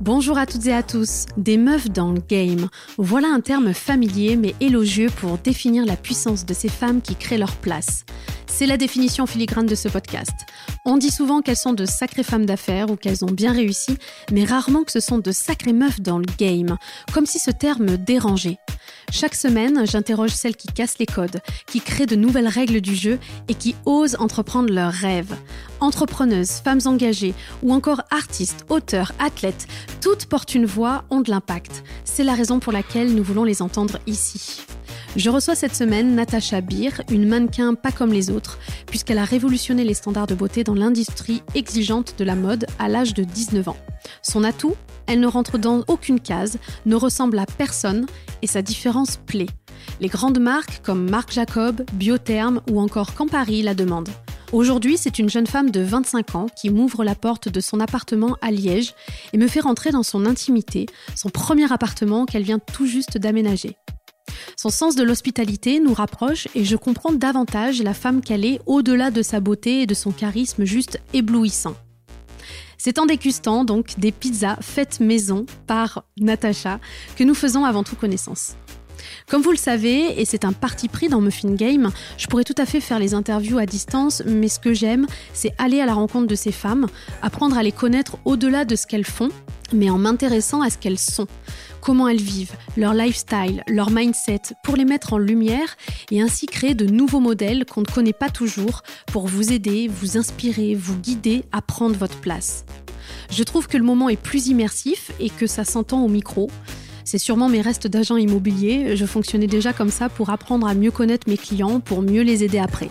Bonjour à toutes et à tous. Des meufs dans le game. Voilà un terme familier mais élogieux pour définir la puissance de ces femmes qui créent leur place. C'est la définition filigrane de ce podcast. On dit souvent qu'elles sont de sacrées femmes d'affaires ou qu'elles ont bien réussi, mais rarement que ce sont de sacrées meufs dans le game, comme si ce terme dérangeait. Chaque semaine, j'interroge celles qui cassent les codes, qui créent de nouvelles règles du jeu et qui osent entreprendre leurs rêves. Entrepreneuses, femmes engagées ou encore artistes, auteurs, athlètes, toutes portent une voix, ont de l'impact. C'est la raison pour laquelle nous voulons les entendre ici. Je reçois cette semaine Natacha Beer, une mannequin pas comme les autres, puisqu'elle a révolutionné les standards de beauté dans l'industrie exigeante de la mode à l'âge de 19 ans. Son atout Elle ne rentre dans aucune case, ne ressemble à personne et sa différence plaît. Les grandes marques comme Marc Jacob, Biotherm ou encore Campari la demandent. Aujourd'hui, c'est une jeune femme de 25 ans qui m'ouvre la porte de son appartement à Liège et me fait rentrer dans son intimité, son premier appartement qu'elle vient tout juste d'aménager. Son sens de l'hospitalité nous rapproche et je comprends davantage la femme qu'elle est au-delà de sa beauté et de son charisme juste éblouissant. C'est en dégustant donc des pizzas faites maison par Natacha que nous faisons avant tout connaissance. Comme vous le savez, et c'est un parti pris dans Muffin Game, je pourrais tout à fait faire les interviews à distance, mais ce que j'aime, c'est aller à la rencontre de ces femmes, apprendre à les connaître au-delà de ce qu'elles font, mais en m'intéressant à ce qu'elles sont comment elles vivent, leur lifestyle, leur mindset, pour les mettre en lumière et ainsi créer de nouveaux modèles qu'on ne connaît pas toujours pour vous aider, vous inspirer, vous guider à prendre votre place. Je trouve que le moment est plus immersif et que ça s'entend au micro. C'est sûrement mes restes d'agent immobilier, je fonctionnais déjà comme ça pour apprendre à mieux connaître mes clients, pour mieux les aider après.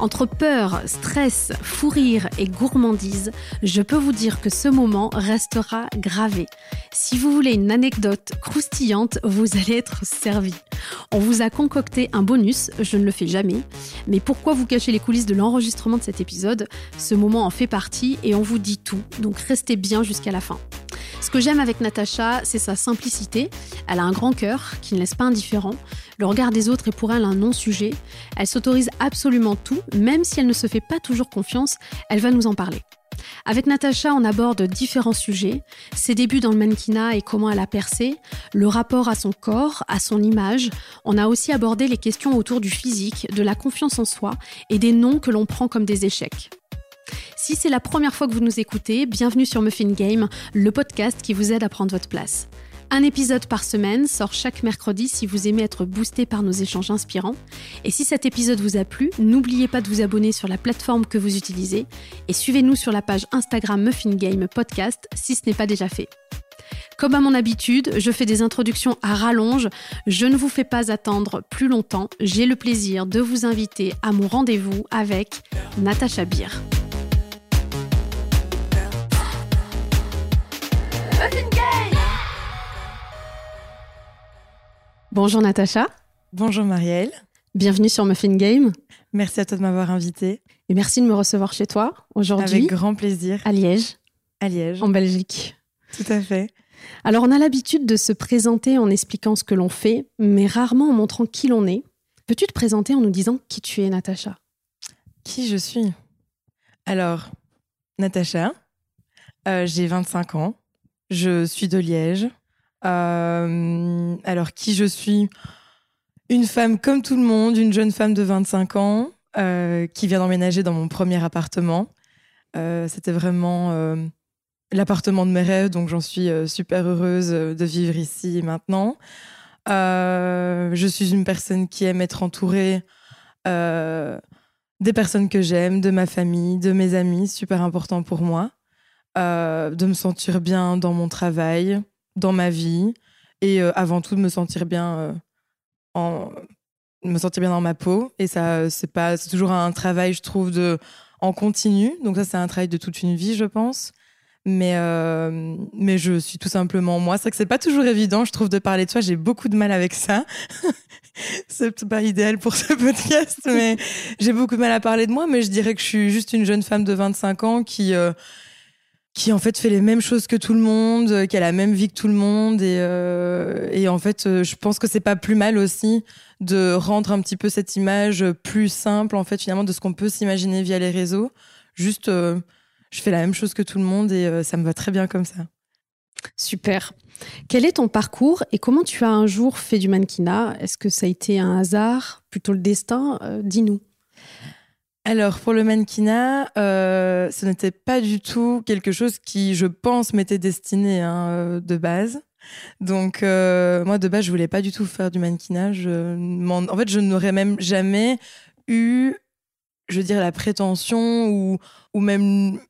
Entre peur, stress, fou rire et gourmandise, je peux vous dire que ce moment restera gravé. Si vous voulez une anecdote croustillante, vous allez être servi. On vous a concocté un bonus, je ne le fais jamais, mais pourquoi vous cacher les coulisses de l'enregistrement de cet épisode? Ce moment en fait partie et on vous dit tout, donc restez bien jusqu'à la fin. Ce que j'aime avec Natacha, c'est sa simplicité. Elle a un grand cœur qui ne laisse pas indifférent. Le regard des autres est pour elle un non-sujet. Elle s'autorise absolument tout, même si elle ne se fait pas toujours confiance, elle va nous en parler. Avec Natacha, on aborde différents sujets, ses débuts dans le mannequinat et comment elle a percé, le rapport à son corps, à son image. On a aussi abordé les questions autour du physique, de la confiance en soi et des noms que l'on prend comme des échecs. Si c'est la première fois que vous nous écoutez, bienvenue sur Muffin Game, le podcast qui vous aide à prendre votre place. Un épisode par semaine sort chaque mercredi si vous aimez être boosté par nos échanges inspirants. Et si cet épisode vous a plu, n'oubliez pas de vous abonner sur la plateforme que vous utilisez et suivez-nous sur la page Instagram Muffin Game Podcast si ce n'est pas déjà fait. Comme à mon habitude, je fais des introductions à rallonge. Je ne vous fais pas attendre plus longtemps. J'ai le plaisir de vous inviter à mon rendez-vous avec Natacha Beer. Bonjour Natacha. Bonjour Marielle. Bienvenue sur Muffin Game. Merci à toi de m'avoir invité. Et merci de me recevoir chez toi aujourd'hui. Avec grand plaisir. À Liège. À Liège. En Belgique. Tout à fait. Alors on a l'habitude de se présenter en expliquant ce que l'on fait, mais rarement en montrant qui l'on est. Peux-tu te présenter en nous disant qui tu es, Natacha? Qui je suis? Alors, Natacha, euh, j'ai 25 ans, je suis de Liège, euh, alors, qui je suis? Une femme comme tout le monde, une jeune femme de 25 ans euh, qui vient d'emménager dans mon premier appartement. Euh, c'était vraiment l'appartement de mes rêves, donc j'en suis super heureuse de vivre ici maintenant. je suis une personne qui aime être entourée des personnes que j'aime, de ma famille, de mes amis, super important pour moi. de me sentir bien dans mon travail, dans ma vie et euh, avant tout de me sentir bien euh, me sentir bien dans ma peau. Et ça c'est pas c'est toujours un travail je trouve de en continu. Donc ça c'est un travail de toute une vie je pense. Mais euh, mais je suis tout simplement moi c'est vrai que c'est pas toujours évident je trouve de parler de soi. J'ai beaucoup de mal avec ça. C'est pas idéal pour ce podcast mais j'ai beaucoup de mal à parler de moi. Mais je dirais que je suis juste une jeune femme de 25 ans qui qui en fait fait les mêmes choses que tout le monde, euh, qui a la même vie que tout le monde et, euh, en fait euh, je pense que c'est pas plus mal aussi de rendre un petit peu cette image plus simple en fait finalement de ce qu'on peut s'imaginer via les réseaux. Juste je fais la même chose que tout le monde et ça me va très bien comme ça. Super. Quel est ton parcours et comment tu as un jour fait du mannequinat? Est-ce que ça a été un hasard, plutôt le destin? Dis-nous. Alors pour le mannequinat, euh, ce n'était pas du tout quelque chose qui, je pense, m'était destiné hein, euh, de base. Donc euh, moi de base, je voulais pas du tout faire du mannequinat. en... fait, je n'aurais même jamais eu, je veux dire, la prétention ou, ou même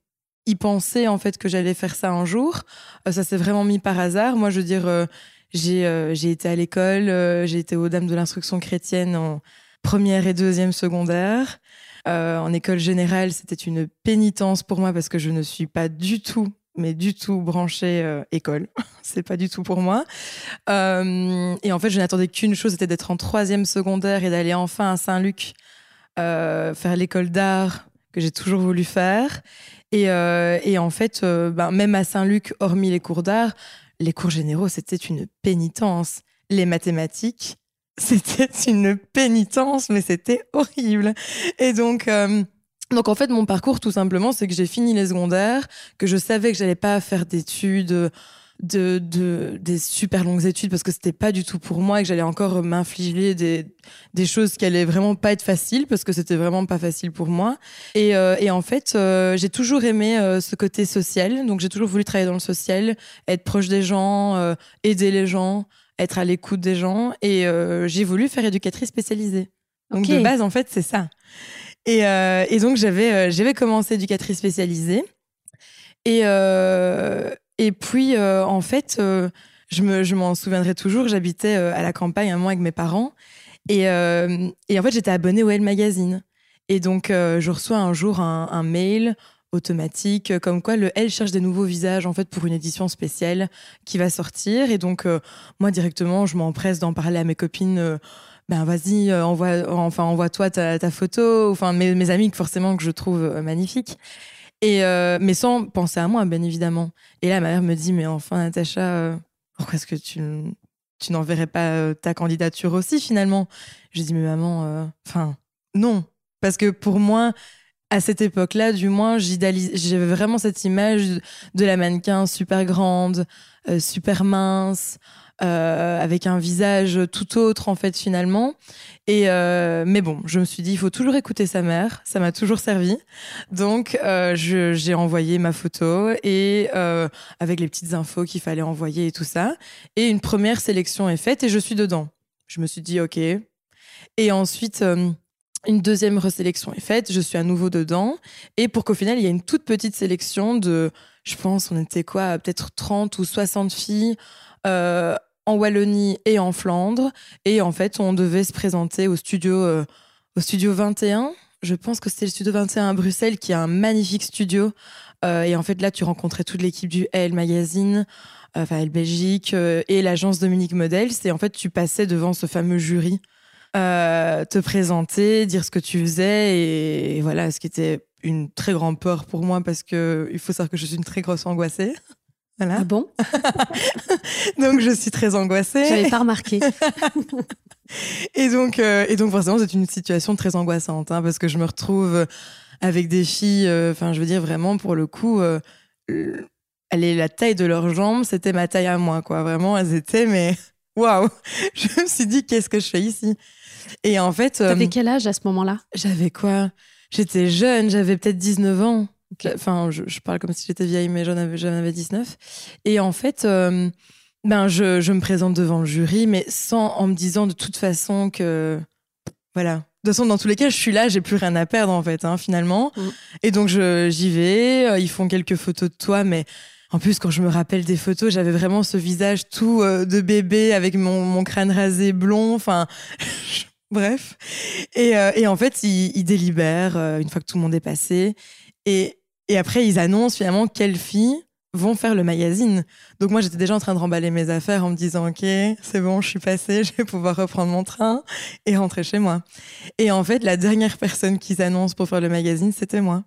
y penser en fait que j'allais faire ça un jour. ça s'est vraiment mis par hasard. Moi, je veux dire, j'ai j'ai été à l'école, j'ai été aux Dames de l'instruction chrétienne en première et deuxième secondaire. Euh, en école générale, c'était une pénitence pour moi parce que je ne suis pas du tout mais du tout branchée euh, école. c'est pas du tout pour moi. Euh, et en fait, je n'attendais qu'une chose, c'était d'être en troisième secondaire et d'aller enfin à Saint-Luc faire l'école d'art que j'ai toujours voulu faire. Et, et en fait, ben, même à Saint-Luc, hormis les cours d'art, les cours généraux, c'était une pénitence. Les mathématiques, c'était une pénitence, mais c'était horrible. Et donc, euh, donc en fait, mon parcours, tout simplement, c'est que j'ai fini les secondaires, que je savais que j'allais pas faire d'études de, de, des super longues études parce que c'était pas du tout pour moi et que j'allais encore m'infliger des, des choses qui allaient vraiment pas être faciles parce que c'était vraiment pas facile pour moi. Et, euh, et en fait, euh, j'ai toujours aimé ce côté social. Donc, j'ai toujours voulu travailler dans le social, être proche des gens, aider les gens être à l'écoute des gens. Et euh, j'ai voulu faire éducatrice spécialisée. Donc de base, en fait, c'est ça. Et, euh, et donc j'avais euh, j'avais commencé éducatrice spécialisée. Et, et puis, en fait, je me je m'en souviendrai toujours, j'habitais à la campagne un mois avec mes parents. Et, et en fait, j'étais abonnée au Elle Magazine. Et donc, je reçois un jour un, un mail automatique, comme quoi le L cherche des nouveaux visages en fait pour une édition spéciale qui va sortir. Et donc euh, moi directement, je m'empresse d'en parler à mes copines. Euh, ben vas-y, euh, envoie, enfin envoie-toi ta, photo. Enfin mes, mes amis forcément que je trouve magnifiques. Et mais sans penser à moi bien évidemment. Et là ma mère me dit mais enfin Natacha, pourquoi est-ce que tu tu n'enverrais pas ta candidature aussi finalement? Je dis mais maman, enfin non parce que pour moi à cette époque-là, du moins, j'avais vraiment cette image de la mannequin super grande, euh, super mince, euh, avec un visage tout autre en fait finalement. Et euh, mais bon, je me suis dit il faut toujours écouter sa mère, ça m'a toujours servi. Donc j'ai envoyé ma photo et avec les petites infos qu'il fallait envoyer et tout ça. Et une première sélection est faite et je suis dedans. Je me suis dit ok. Et ensuite une deuxième resélection est faite, je suis à nouveau dedans. Et pour qu'au final, il y ait une toute petite sélection de, je pense, on était quoi, peut-être 30 ou 60 filles euh, en Wallonie et en Flandre. Et en fait, on devait se présenter au studio, euh, au studio 21. Je pense que c'était le studio 21 à Bruxelles, qui est un magnifique studio. Euh, et en fait, là, tu rencontrais toute l'équipe du L Magazine, enfin L Belgique et l'agence Dominique Models. Et en fait, tu passais devant ce fameux jury euh, te présenter, dire ce que tu faisais et, voilà, ce qui était une très grande peur pour moi parce que il faut savoir que je suis une très grosse angoissée. Voilà. Ah bon? Donc je suis très angoissée. J'avais pas remarqué. et donc euh, et donc forcément c'est une situation très angoissante hein, parce que je me retrouve avec des filles. Euh, enfin je veux dire vraiment pour le coup. elle est la taille de leurs jambes, c'était ma taille à moi, quoi. Vraiment, elles étaient, mais waouh Je me suis dit, qu'est-ce que je fais ici? Et en fait. T'avais euh, quel âge à ce moment-là? J'avais quoi? J'étais jeune, j'avais peut-être 19 ans. Enfin, je, parle comme si j'étais vieille, mais j'en avais, avais 19. Et en fait, euh, ben, je, je, me présente devant le jury, mais sans en me disant de toute façon que. Voilà. De toute façon, dans tous les cas, je suis là, j'ai plus rien à perdre, en fait, hein, finalement. Mm. Et donc, j'y vais. Euh, ils font quelques photos de toi, mais. En plus, quand je me rappelle des photos, j'avais vraiment ce visage tout de bébé avec mon, mon crâne rasé blond. Enfin, Bref. Et, euh, et, en fait, ils, délibèrent euh, une fois que tout le monde est passé. Et, et après, ils annoncent finalement quelles filles vont faire le magazine. Donc moi, j'étais déjà en train de remballer mes affaires en me disant, OK, c'est bon, je suis passée, je vais pouvoir reprendre mon train et rentrer chez moi. Et en fait, la dernière personne qu'ils annoncent pour faire le magazine, c'était moi.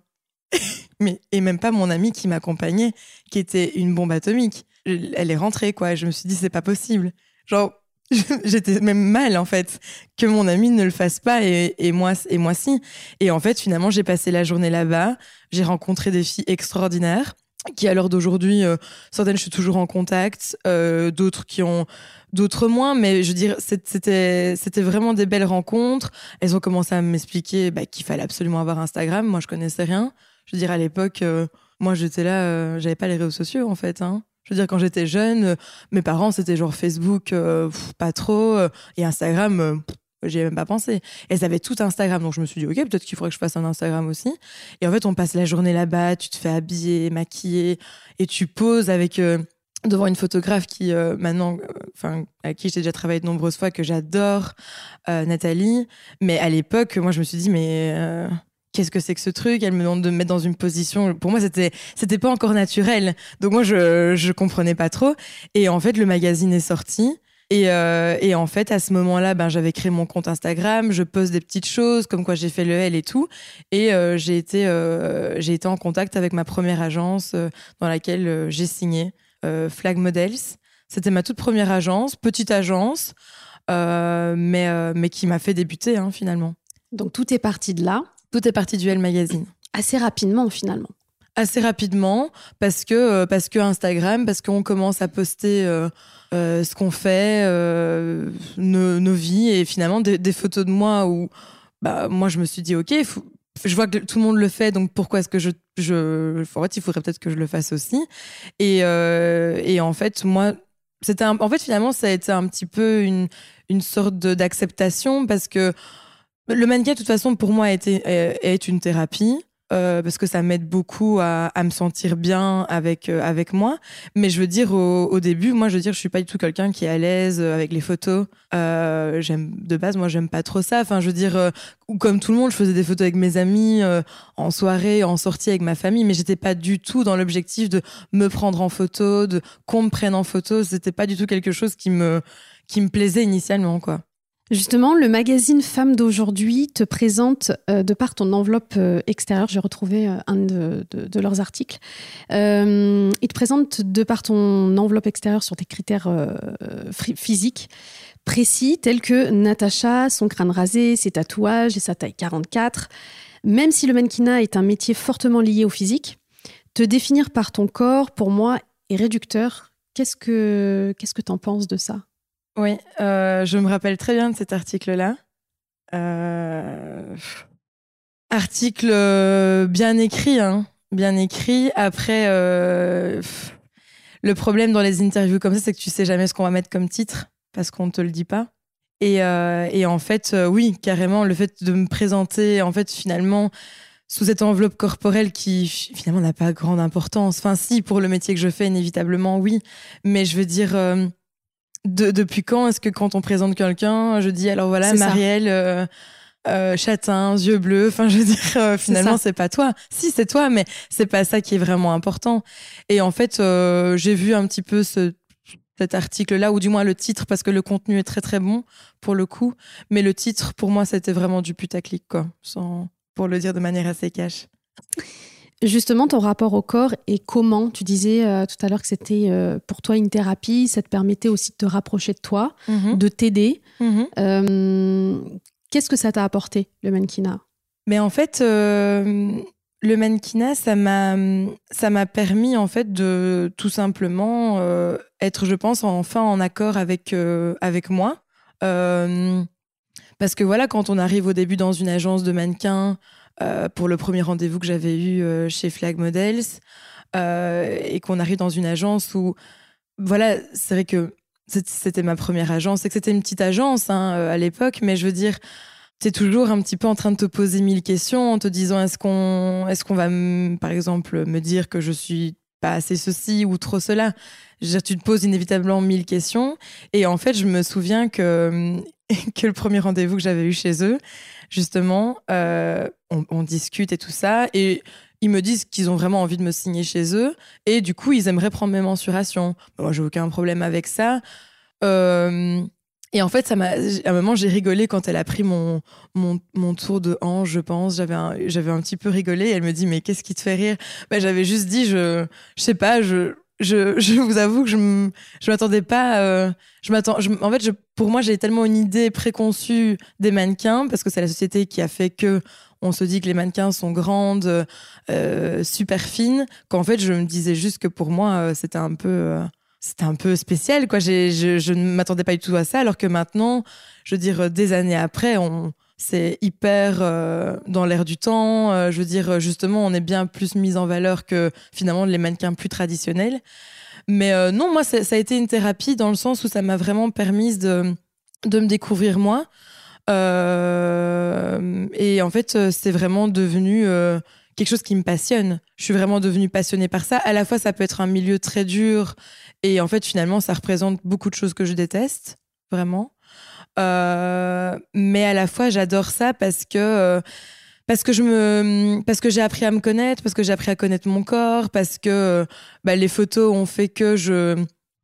Mais, et même pas mon amie qui m'accompagnait, qui était une bombe atomique. Elle est rentrée, quoi. Et je me suis dit, c'est pas possible. Genre, j'étais même mal en fait que mon ami ne le fasse pas et, moi et moi si. Et en fait finalement j'ai passé la journée là-bas. J'ai rencontré des filles extraordinaires qui à l'heure d'aujourd'hui euh, certaines je suis toujours en contact euh, d'autres qui ont d'autres moins. Mais je veux dire c'était c'était vraiment des belles rencontres. Elles ont commencé à m'expliquer bah, qu'il fallait absolument avoir Instagram. Moi je connaissais rien. Je veux dire à l'époque euh, moi j'étais là j'avais pas les réseaux sociaux en fait hein je veux dire, quand j'étais jeune, euh, mes parents, c'était genre Facebook, euh, pas trop, euh, et Instagram, j'y ai même pas pensé. Elles avaient tout Instagram, donc je me suis dit, ok, peut-être qu'il faudrait que je fasse un Instagram aussi. Et en fait, on passe la journée là-bas, tu te fais habiller, maquiller, et tu poses devant une photographe qui maintenant, enfin, à qui j'ai déjà travaillé de nombreuses fois, que j'adore, Nathalie. Mais à l'époque, moi, je me suis dit, mais qu'est-ce que c'est que ce truc? Elle me demande de me mettre dans une position. Pour moi, c'était c'était pas encore naturel. Donc moi, je je comprenais pas trop. Et en fait, le magazine est sorti. Et, euh, et en fait, à ce moment-là, ben, j'avais créé mon compte Instagram. Je pose des petites choses, comme quoi j'ai fait le L et tout. Et euh, j'ai été euh, été en contact avec ma première agence dans laquelle j'ai signé Flag Models. C'était ma toute première agence, petite agence, mais mais qui m'a fait débuter hein, finalement. Donc tout est parti de là. Tout est parti du L Magazine. Assez rapidement, finalement. Assez rapidement, parce que, euh, parce que Instagram, parce qu'on commence à poster euh, euh, ce qu'on fait, nos, nos, vies, et finalement des, photos de moi où bah, moi je me suis dit, ok, je vois que tout le monde le fait, donc pourquoi est-ce que je, je, en fait, il faudrait peut-être que je le fasse aussi. Et, et en fait, moi, c'était en fait finalement ça a été un petit peu une, une sorte d'acceptation parce que le mannequin, de toute façon, pour moi, est, est une thérapie. Euh, parce que ça m'aide beaucoup à, me sentir bien avec euh, avec moi. Mais je veux dire au, début, moi je veux dire je suis pas du tout quelqu'un qui est à l'aise euh, avec les photos. j'aime de base, moi j'aime pas trop ça. Enfin je veux dire comme tout le monde, je faisais des photos avec mes amis en soirée, en sortie avec ma famille, mais j'étais pas du tout dans l'objectif de me prendre en photo, de qu'on me prenne en photo. C'était pas du tout quelque chose qui me qui me plaisait initialement quoi. Justement, le magazine Femmes d'aujourd'hui te présente, euh, de par ton enveloppe euh, extérieure, j'ai retrouvé euh, un de, leurs articles, il te présente, de par ton enveloppe extérieure, sur tes critères physiques précis, tels que Natacha, son crâne rasé, ses tatouages et sa taille 44. Même si le mannequinat est un métier fortement lié au physique, te définir par ton corps, pour moi, est réducteur. Qu'est-ce que qu'est-ce que t'en penses de ça? Oui, euh, je me rappelle très bien de cet article-là. Euh, article euh, bien écrit, hein, bien écrit. Après, le problème dans les interviews comme ça, c'est que tu sais jamais ce qu'on va mettre comme titre parce qu'on ne te le dit pas. Et, et en fait, oui, carrément, le fait de me présenter, en fait, finalement, sous cette enveloppe corporelle qui finalement n'a pas grande importance. Enfin, si, pour le métier que je fais, inévitablement, oui. Mais je veux dire depuis quand est-ce que quand on présente quelqu'un, je dis alors voilà, Marielle, euh, euh, châtain, yeux bleus, enfin je veux dire, euh, finalement c'est pas toi. Si c'est toi, mais c'est pas ça qui est vraiment important. Et en fait, j'ai vu un petit peu ce, cet article-là, ou du moins le titre, parce que le contenu est très très bon pour le coup, mais le titre pour moi c'était vraiment du putaclic quoi, sans, pour le dire de manière assez cash. Justement, ton rapport au corps et comment Tu disais euh, tout à l'heure que c'était euh, pour toi une thérapie, ça te permettait aussi de te rapprocher de toi, mhm. de t'aider. Mhm. Euh, qu'est-ce que ça t'a apporté, le mannequinat? Mais en fait, le mannequinat, ça m'a, permis en fait de tout simplement être, je pense, enfin en accord avec, avec moi. parce que voilà, quand on arrive au début dans une agence de mannequins, pour le premier rendez-vous que j'avais eu euh, chez Flag Models euh, et qu'on arrive dans une agence où, voilà, c'est vrai que c'était ma première agence et que c'était une petite agence hein, à l'époque, mais je veux dire, tu es toujours un petit peu en train de te poser mille questions en te disant est-ce qu'on est qu'on va, par exemple, me dire que je suis pas assez ceci ou trop cela? Je tu te poses inévitablement mille questions. Et en fait, je me souviens que, que le premier rendez-vous que j'avais eu chez eux, justement, euh, on, discute et tout ça. Et ils me disent qu'ils ont vraiment envie de me signer chez eux. Et du coup, ils aimeraient prendre mes mensurations. Moi, j'ai aucun problème avec ça. Euh, et en fait, ça à un moment, j'ai rigolé quand elle a pris mon, mon, mon tour de hanche, je pense. J'avais un, un petit peu rigolé. elle me dit, mais qu'est-ce qui te fait rire? Ben, J'avais juste dit, je, je sais pas, je, je, vous avoue que je je m'attendais pas. euh, je m'attends. En fait, pour moi, j'ai tellement une idée préconçue des mannequins parce que c'est la société qui a fait que on se dit que les mannequins sont grandes, euh, super fines. Qu'en fait, je me disais juste que pour moi, euh, c'était un peu. c'était un peu spécial, quoi. Je, je ne m'attendais pas du tout à ça, alors que maintenant, je veux dire, des années après, on, c'est hyper euh, dans l'air du temps. Euh, je veux dire, justement, on est bien plus mis en valeur que finalement les mannequins plus traditionnels. Mais euh, non, moi, ça a été une thérapie dans le sens où ça m'a vraiment permis de, de me découvrir moi. Et en fait, c'est vraiment devenu quelque chose qui me passionne. Je suis vraiment devenue passionnée par ça. À la fois, ça peut être un milieu très dur. Et en fait, finalement, ça représente beaucoup de choses que je déteste, vraiment. Euh, mais à la fois, j'adore ça parce que euh, parce que je me parce que j'ai appris à me connaître, parce que j'ai appris à connaître mon corps, parce que euh, bah, les photos ont fait que je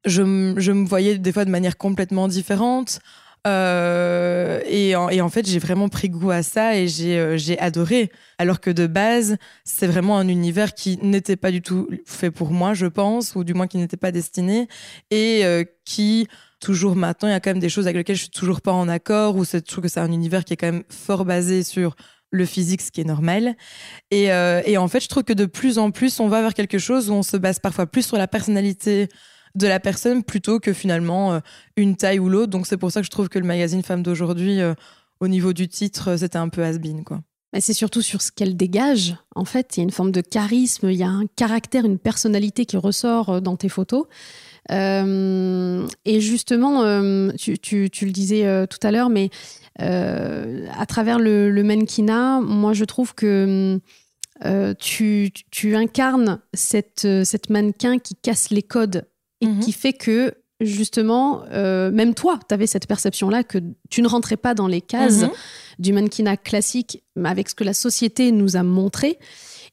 je, me voyais des fois de manière complètement différente. Euh, et, en, fait, j'ai vraiment pris goût à ça et j'ai euh, adoré. Alors que de base, c'est vraiment un univers qui n'était pas du tout fait pour moi, je pense, ou du moins qui n'était pas destiné, et qui toujours maintenant, il y a quand même des choses avec lesquelles je suis toujours pas en accord, ou je trouve que c'est un univers qui est quand même fort basé sur le physique, ce qui est normal. Et, euh, et en fait, je trouve que de plus en plus, on va vers quelque chose où on se base parfois plus sur la personnalité de la personne plutôt que finalement euh, une taille ou l'autre. Donc c'est pour ça que je trouve que le magazine Femme d'aujourd'hui, euh, au niveau du titre, c'était un peu has-been, quoi. Mais c'est surtout sur ce qu'elle dégage. En fait, il y a une forme de charisme, il y a un caractère, une personnalité qui ressort dans tes photos. Euh, et justement, euh, tu, tu- tu le disais euh, tout à l'heure, mais à travers le, le mannequinat, moi je trouve que euh, tu, tu incarnes cette, cette mannequin qui casse les codes et Mhm. qui fait que justement, euh, même toi, tu avais cette perception-là que tu ne rentrais pas dans les cases Mhm. du mannequinat classique avec ce que la société nous a montré.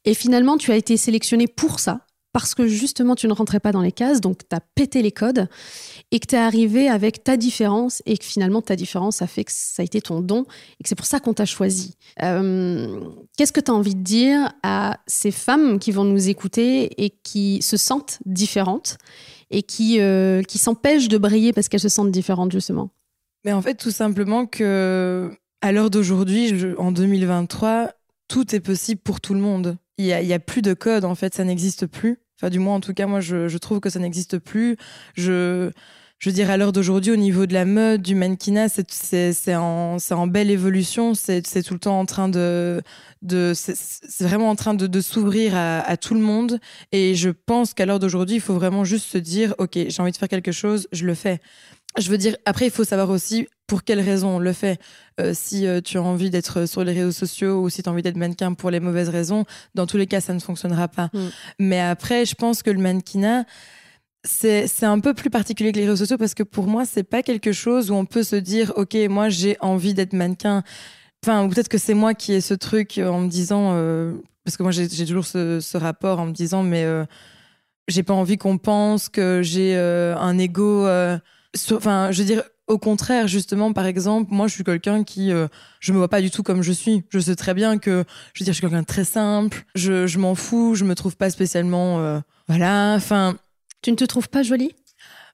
Et finalement, tu as été sélectionné pour ça, parce que justement, tu ne rentrais pas dans les cases, donc tu as pété les codes et que tu es arrivé avec ta différence et que finalement, ta différence a fait que ça a été ton don et que c'est pour ça qu'on t'a choisi. Euh, Qu'est-ce que tu as envie de dire à ces femmes qui vont nous écouter et qui se sentent différentes et qui, euh, qui s'empêchent de briller parce qu'elles se sentent différentes, justement? Mais en fait, tout simplement que à l'heure d'aujourd'hui, en 2023, tout est possible pour tout le monde. Il y a, a plus de code, en fait, ça n'existe plus. Enfin, du moins, en tout cas, moi, je, trouve que ça n'existe plus. Je, je dire, à l'heure d'aujourd'hui, au niveau de la mode, du mannequinat, c'est- en, en belle évolution. C'est tout le temps en train de. de c'est vraiment en train de, s'ouvrir à tout le monde. Et je pense qu'à l'heure d'aujourd'hui, il faut vraiment juste se dire OK, j'ai envie de faire quelque chose, je le fais. Je veux dire, après, il faut savoir aussi pour quelles raisons on le fait. Euh, si euh, tu as envie d'être sur les réseaux sociaux ou si tu as envie d'être mannequin pour les mauvaises raisons, dans tous les cas, ça ne fonctionnera pas. Mm. Mais après, je pense que le mannequinat, c'est un peu plus particulier que les réseaux sociaux parce que pour moi, c'est pas quelque chose où on peut se dire, OK, moi, j'ai envie d'être mannequin. Enfin, peut-être que c'est moi qui ai ce truc en me disant, euh, parce que moi, j'ai toujours ce, ce rapport en me disant, mais euh, j'ai pas envie qu'on pense que j'ai euh, un ego. Enfin, je veux dire, au contraire, justement, par exemple, moi, je suis quelqu'un qui, euh, je me vois pas du tout comme je suis. Je sais très bien que, je veux dire, je suis quelqu'un de très simple. Je, je m'en fous. Je me trouve pas spécialement, euh, voilà. Enfin, Tu ne te trouves pas jolie?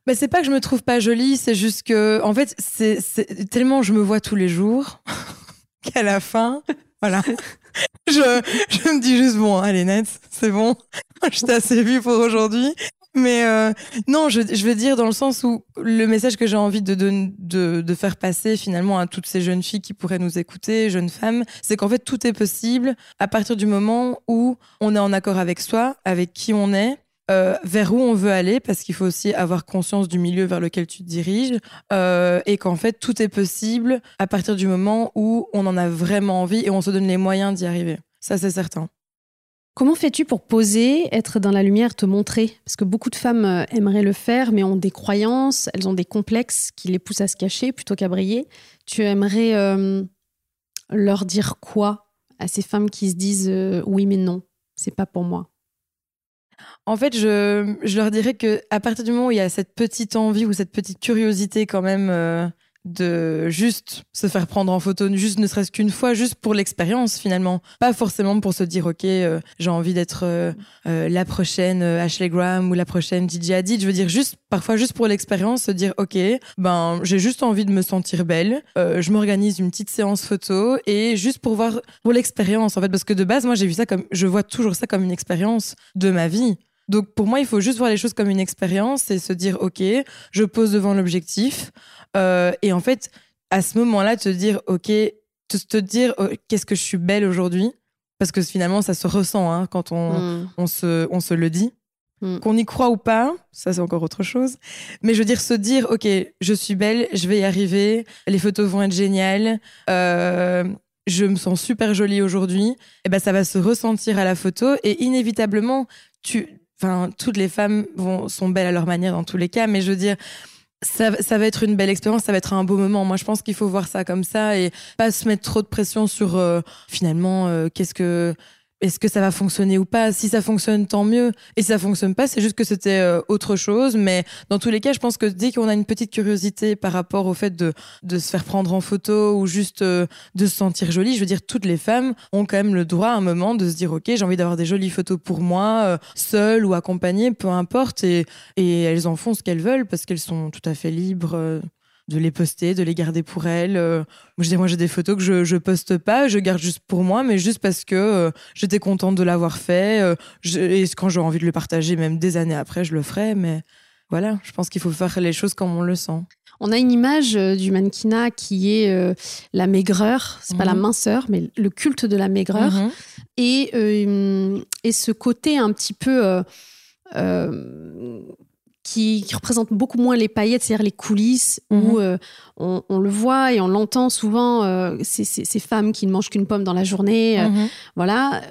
Mais c'est pas que je me trouve pas jolie, c'est juste que, en fait, c'est tellement je me vois tous les jours qu'à la fin, voilà, je, je me dis juste bon, allez net, c'est bon, je t'ai assez vu pour aujourd'hui. Mais euh, non, je, je veux dire dans le sens où le message que j'ai envie de, de, de, de faire passer finalement à toutes ces jeunes filles qui pourraient nous écouter, jeunes femmes, c'est qu'en fait tout est possible à partir du moment où on est en accord avec soi, avec qui on est, euh, vers où on veut aller, parce qu'il faut aussi avoir conscience du milieu vers lequel tu te diriges, euh, et qu'en fait tout est possible à partir du moment où on en a vraiment envie et on se donne les moyens d'y arriver. Ça c'est certain. Comment fais-tu pour poser, être dans la lumière, te montrer? Parce que beaucoup de femmes euh, aimeraient le faire, mais ont des croyances, elles ont des complexes qui les poussent à se cacher plutôt qu'à briller. Tu aimerais euh, leur dire quoi à ces femmes qui se disent euh, oui mais non, c'est pas pour moi? En fait, je, leur dirais que à partir du moment où il y a cette petite envie ou cette petite curiosité quand même de juste se faire prendre en photo, juste ne serait-ce qu'une fois, juste pour l'expérience finalement. Pas forcément pour se dire, ok, euh, j'ai envie d'être euh, euh, la prochaine Ashley Graham ou la prochaine DJ Hadid. Je veux dire, juste parfois juste pour l'expérience, se dire, ok, ben j'ai juste envie de me sentir belle. je m'organise une petite séance photo et juste pour voir, pour l'expérience en fait, parce que de base, moi j'ai vu ça comme, je vois toujours ça comme une expérience de ma vie. Donc pour moi, il faut juste voir les choses comme une expérience et se dire, OK, je pose devant l'objectif. Euh, et en fait, à ce moment-là, te dire, OK, te, te dire, oh, qu'est-ce que je suis belle aujourd'hui Parce que finalement, ça se ressent hein, quand on, mm. on, se, on se le dit. Mm. Qu'on y croit ou pas, ça c'est encore autre chose. Mais je veux dire, se dire, OK, je suis belle, je vais y arriver, les photos vont être géniales, euh, je me sens super jolie aujourd'hui, et eh ben ça va se ressentir à la photo et inévitablement, tu, enfin, toutes les femmes vont, sont belles à leur manière dans tous les cas, mais je veux dire, ça, va être une belle expérience, ça va être un beau moment. Moi, je pense qu'il faut voir ça comme ça et pas se mettre trop de pression sur euh, finalement euh, qu'est-ce que est-ce que ça va fonctionner ou pas? Si ça fonctionne, tant mieux. Et si ça fonctionne pas, c'est juste que c'était euh, autre chose. Mais dans tous les cas, je pense que dès qu'on a une petite curiosité par rapport au fait de, de se faire prendre en photo ou juste euh, de se sentir jolie, je veux dire, toutes les femmes ont quand même le droit à un moment de se dire, OK, j'ai envie d'avoir des jolies photos pour moi, euh, seule ou accompagnée, peu importe. Et, et elles en font ce qu'elles veulent parce qu'elles sont tout à fait libres de les poster, de les garder pour elles. Euh, moi, j'ai des photos que je, je poste pas, je garde juste pour moi, mais juste parce que euh, j'étais contente de l'avoir fait. Euh, et quand j'ai envie de le partager, même des années après, je le ferai. Mais voilà, je pense qu'il faut faire les choses comme on le sent. On a une image du mannequinat qui est la maigreur, c'est pas la mhm. minceur, mais le culte de la maigreur. Mhm. Et, et ce côté un petit peu qui, représente beaucoup moins les paillettes, c'est-à-dire les coulisses, où mhm. euh, on, le voit et on l'entend souvent, euh, ces, femmes qui ne mangent qu'une pomme dans la journée. Euh, mhm. voilà.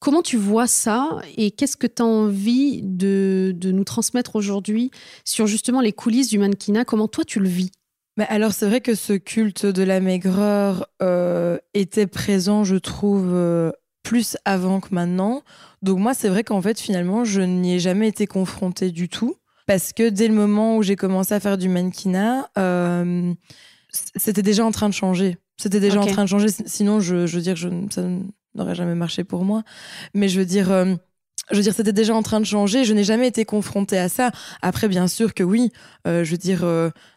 comment tu vois ça et qu'est-ce que tu as envie de, nous transmettre aujourd'hui sur justement les coulisses du mannequinat? Comment toi tu le vis? Mais alors c'est vrai que ce culte de la maigreur était présent, je trouve, plus avant que maintenant. Donc moi, c'est vrai qu'en fait, finalement, je n'y ai jamais été confrontée du tout. Parce que dès le moment où j'ai commencé à faire du mannequinat, euh, c'était déjà en train de changer. C'était déjà en train de changer. Sinon, je, veux dire, je, ça n'aurait jamais marché pour moi. Mais je veux dire... Euh, je veux dire, c'était déjà en train de changer. Je n'ai jamais été confrontée à ça. Après, bien sûr que oui. Euh, je veux dire,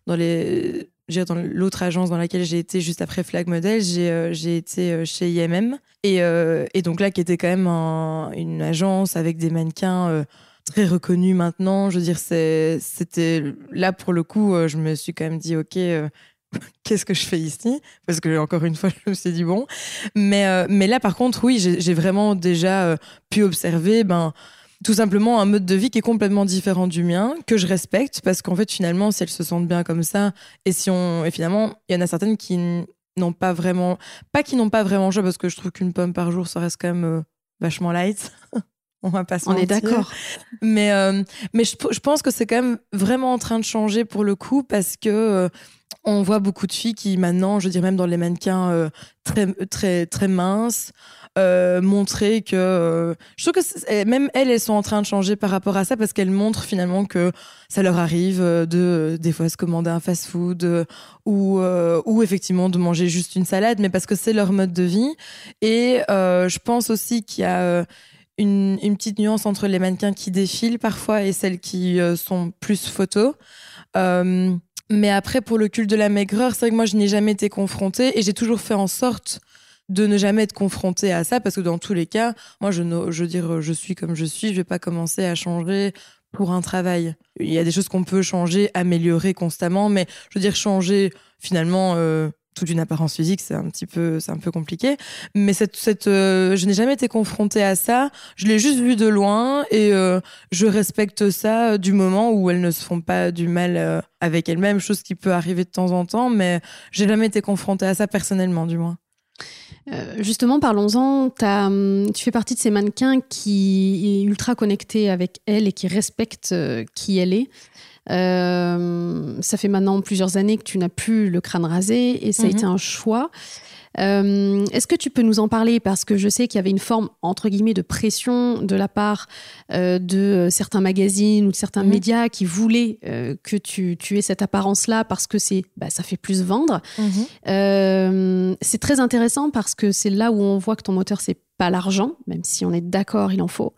dans les dans l'autre agence dans laquelle j'ai été juste après Flag Model, j'ai euh, été euh, chez IMM. Et, euh, et, donc là, qui était quand même une agence avec des mannequins très reconnus maintenant. Je veux dire, c'était là pour le coup, je me suis quand même dit, OK, qu'est-ce que je fais ici? Parce que encore une fois, je me suis dit, bon. Mais, mais là, par contre, oui, j'ai vraiment déjà pu observer, ben, tout simplement un mode de vie qui est complètement différent du mien, que je respecte, parce qu'en fait, finalement, si elles se sentent bien comme ça, et si on. Et finalement, il y en a certaines qui n'ont pas vraiment. Pas qui n'ont pas vraiment choix, parce que je trouve qu'une pomme par jour, ça reste quand même euh, vachement light. on va pas se On est d'accord. Mais, euh, mais je, je, pense que c'est quand même vraiment en train de changer pour le coup, parce que. Euh, on voit beaucoup de filles qui maintenant, je dirais même dans les mannequins très très très minces, euh, montrer que euh, je trouve que même elles elles sont en train de changer par rapport à ça parce qu'elles montrent finalement que ça leur arrive euh, de des fois se commander un fast-food ou ou effectivement de manger juste une salade mais parce que c'est leur mode de vie et je pense aussi qu'il y a une, petite nuance entre les mannequins qui défilent parfois et celles qui sont plus photos mais après, pour le culte de la maigreur, c'est vrai que moi, je n'ai jamais été confrontée et j'ai toujours fait en sorte de ne jamais être confronté à ça parce que dans tous les cas, moi, je, je veux dire, je suis comme je suis, je vais pas commencer à changer pour un travail. Il y a des choses qu'on peut changer, améliorer constamment, mais je veux dire, changer finalement euh, toute une apparence physique, c'est un petit peu, c'est un peu compliqué. Mais cette, euh, je n'ai jamais été confrontée à ça. Je l'ai juste vu de loin et euh, je respecte ça du moment où elles ne se font pas du mal avec elles-mêmes, chose qui peut arriver de temps en temps, mais j'ai jamais été confrontée à ça personnellement, du moins. Euh, justement, parlons-en. Hum, tu fais partie de ces mannequins qui est ultra connectés avec elle et qui respectent euh, qui elle est. Euh, ça fait maintenant plusieurs années que tu n'as plus le crâne rasé et ça a mhm. été un choix. Euh, est-ce que tu peux nous en parler? Parce que je sais qu'il y avait une forme, entre guillemets, de pression de la part euh, de certains magazines ou de certains Mhm. médias qui voulaient euh, que tu, tu aies cette apparence-là parce que c'est, bah, ça fait plus vendre. Euh, c'est très intéressant parce que c'est là où on voit que ton moteur, c'est pas l'argent, même si on est d'accord, il en faut,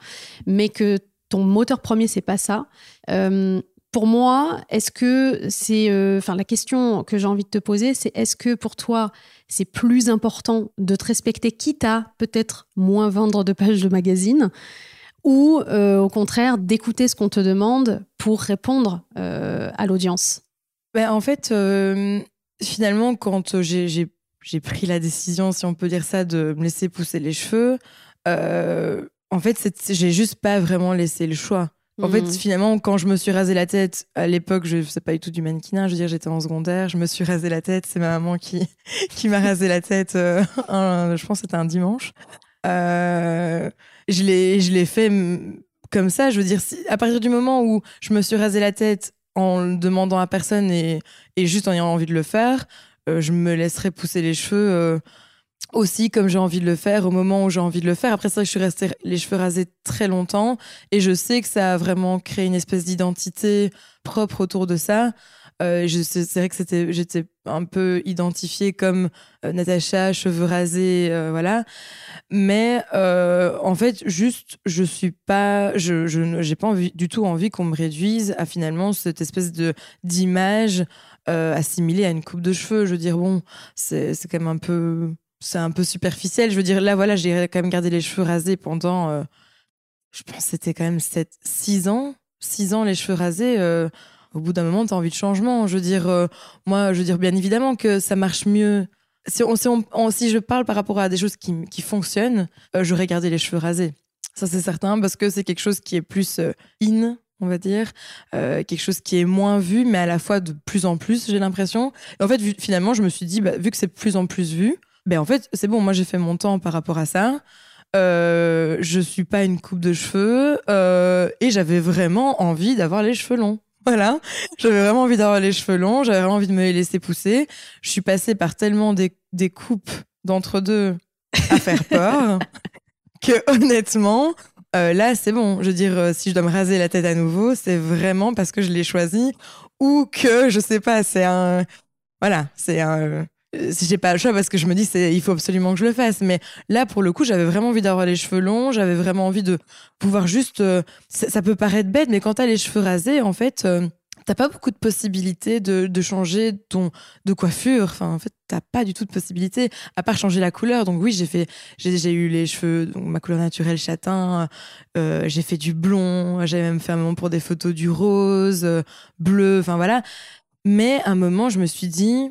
mais que ton moteur premier, c'est pas ça. Euh, pour moi, est-ce que c'est, euh, enfin, la question que j'ai envie de te poser, c'est est-ce que pour toi, c'est plus important de te respecter, quitte à peut-être moins vendre de pages de magazine, ou euh, au contraire d'écouter ce qu'on te demande pour répondre euh, à l'audience? Ben, en fait, finalement, quand j'ai- pris la décision, si on peut dire ça, de me laisser pousser les cheveux, en fait, j'ai juste pas vraiment laissé le choix. En fait, Mhm. finalement, quand je me suis rasé la tête, à l'époque, je faisais pas du tout du mannequinat, je veux dire, j'étais en secondaire, je me suis rasé la tête, c'est ma maman qui, qui m'a rasé la tête, euh, un- je pense que c'était un dimanche. Euh, je l'ai fait mm, comme ça, je veux dire, si- à partir du moment où je me suis rasé la tête en le demandant à personne et, et juste en ayant envie de le faire, euh, je me laisserai pousser les cheveux aussi comme j'ai envie de le faire au moment où j'ai envie de le faire. Après, que je suis restée les cheveux rasés très longtemps et je sais que ça a vraiment créé une espèce d'identité propre autour de ça. Euh, c'est vrai que c'était, j'étais un peu identifiée comme euh, Natacha, cheveux rasés, euh, voilà. Mais en fait, juste, je suis pas, je, je j'ai pas envie, du tout envie qu'on me réduise à finalement cette espèce de d'image assimilée à une coupe de cheveux. Je veux dire, bon, c'est c'est quand même un peu, c'est un peu superficiel. Je veux dire, là, voilà, j'ai quand même gardé les cheveux rasés pendant, euh, je pense, que c'était quand même 7, 6 ans, 6 ans les cheveux rasés. euh, au bout d'un moment, tu as envie de changement. Je veux dire, euh, moi, je veux dire, bien évidemment que ça marche mieux. Si, on, si, je parle par rapport à des choses qui, qui fonctionnent, j'aurais gardé les cheveux rasés. Ça, c'est certain, parce que c'est quelque chose qui est plus in, on va dire, quelque chose qui est moins vu, mais à la fois de plus en plus, j'ai l'impression. En fait, finalement, je me suis dit, bah, vu que c'est de plus en plus vu, ben en fait, c'est bon, moi j'ai fait mon temps par rapport à ça. Euh, je suis pas une coupe de cheveux euh, et j'avais vraiment envie d'avoir les cheveux longs. Voilà, j'avais vraiment envie d'avoir les cheveux longs, j'avais vraiment envie de me les laisser pousser. Je suis passée par tellement des, des coupes d'entre-deux à faire peur que honnêtement, euh, là c'est bon. Je veux dire, euh, si je dois me raser la tête à nouveau, c'est vraiment parce que je l'ai choisi ou que je sais pas, c'est un. Voilà, c'est un. Si j'ai pas le choix parce que je me dis il faut absolument que je le fasse. Mais là pour le coup j'avais vraiment envie d'avoir les cheveux longs j'avais vraiment envie de pouvoir juste euh, ça, peut paraître bête mais quand t'as les cheveux rasés en fait euh, t'as pas beaucoup de possibilités de, changer ton de coiffure. Enfin en fait t'as pas du tout de possibilités à part changer la couleur. Donc oui j'ai fait j'ai eu les cheveux donc ma couleur naturelle châtain euh, j'ai fait du blond j'avais même fait un moment pour des photos du rose bleu enfin voilà. Mais à un moment je me suis dit